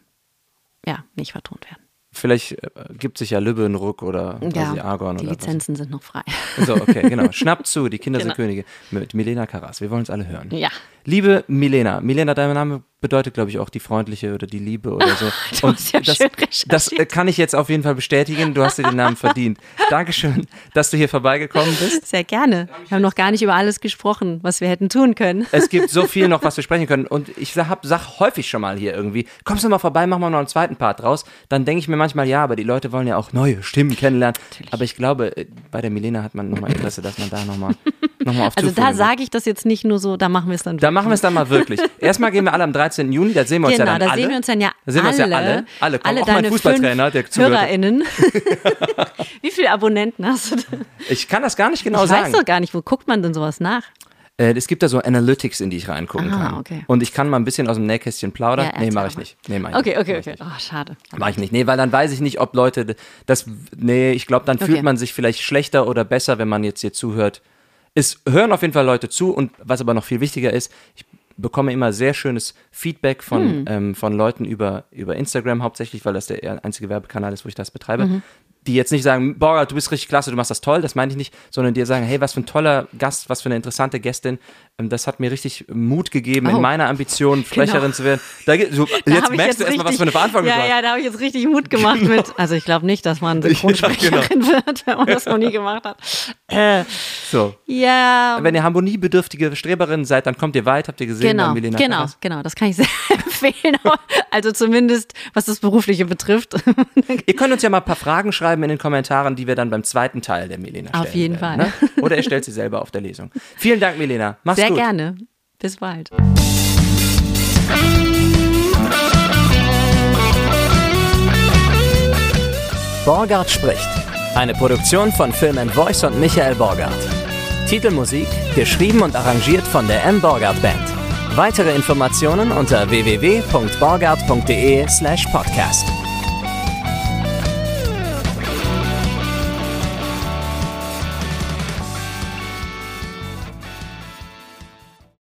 ja nicht vertont werden. Vielleicht äh, gibt sich ja Lübbenruck oder ja, Argon die oder Lizenzen sind noch frei. So, okay, genau. Schnappt zu, die Kinder Genau. sind Könige mit Milena Karas. Wir wollen es alle hören. Ja. Liebe Milena, Milena, dein Name bedeutet, glaube ich, auch die freundliche oder die Liebe oder so. Du Und ja das, schön das kann ich jetzt auf jeden Fall bestätigen. Du hast dir den Namen verdient. Dankeschön, dass du hier vorbeigekommen bist. Sehr gerne. Wir haben noch gar nicht über alles gesprochen, was wir hätten tun können. Es gibt so viel noch, was wir sprechen können. Und ich sag, sag häufig schon mal hier irgendwie, kommst du mal vorbei, machen wir noch einen zweiten Part draus. Dann denke ich mir manchmal, ja, aber die Leute wollen ja auch neue Stimmen kennenlernen. Aber ich glaube, äh, bei der Milena hat man nochmal Interesse, dass man da nochmal noch mal auf Also da sage ich das jetzt nicht nur so, da machen wir es dann Da machen wir es dann mal wirklich. Erstmal gehen wir alle am 13. Juni, da sehen wir uns Genau, ja dann da alle. sehen wir uns dann ja Da sehen wir uns alle. ja alle. Alle kommen. alle auch mein Fußballtrainer, der zugehört. hat. HörerInnen. Wie viele Abonnenten hast du denn? Ich kann das gar nicht genau ich weiß sagen. doch gar nicht, wo guckt man denn sowas nach? Äh, es gibt da so Analytics, in die ich reingucken Ah, kann. okay. Und ich kann mal ein bisschen aus dem Nähkästchen plaudern. Ja, nee, mache ich nicht. Nee, mach ich Okay, nicht. okay, okay. Oh, schade. Mach ich nicht. Nee, weil dann weiß ich nicht, ob Leute das. Nee, ich glaube, dann fühlt Okay. man sich vielleicht schlechter oder besser, wenn man jetzt hier zuhört. Es hören auf jeden Fall Leute zu und was aber noch viel wichtiger ist, ich bekomme immer sehr schönes Feedback von, Hm. ähm, von Leuten über, über Instagram hauptsächlich, weil das der einzige Werbekanal ist, wo ich das betreibe. Mhm. Die jetzt nicht sagen, boah, du bist richtig klasse, du machst das toll, das meine ich nicht, sondern die sagen, hey, was für ein toller Gast, was für eine interessante Gästin. Ähm, Das hat mir richtig Mut gegeben, Oh. in meiner Ambition, Sprecherin zu werden. Da, so, Da jetzt merkst du erstmal, was für eine Verantwortung Ja, du hast. ja, da habe ich jetzt richtig Mut gemacht mit. Also ich glaube nicht, dass man Ja, genau. Synchronsprecherin wird, wenn man das noch nie gemacht hat. Äh, So. ja, Wenn ihr harmoniebedürftige Streberin seid, dann kommt ihr weit, habt ihr gesehen, genau, Milena genau, Karas. genau. Das kann ich sehr empfehlen. Also zumindest, was das Berufliche betrifft. Ihr könnt uns ja mal ein paar Fragen schreiben in den Kommentaren, die wir dann beim zweiten Teil der Milena stellen Auf jeden werden, Fall. Ne? Oder ihr stellt sie selber auf der Lesung. Vielen Dank, Milena. Mach's Sehr gut. gerne. Bis bald. Borgard spricht. Eine Produktion von Film and Voice und Michael Borgard. Titelmusik geschrieben und arrangiert von der M. Borgard Band. Weitere Informationen unter www.borgard.de slash podcast.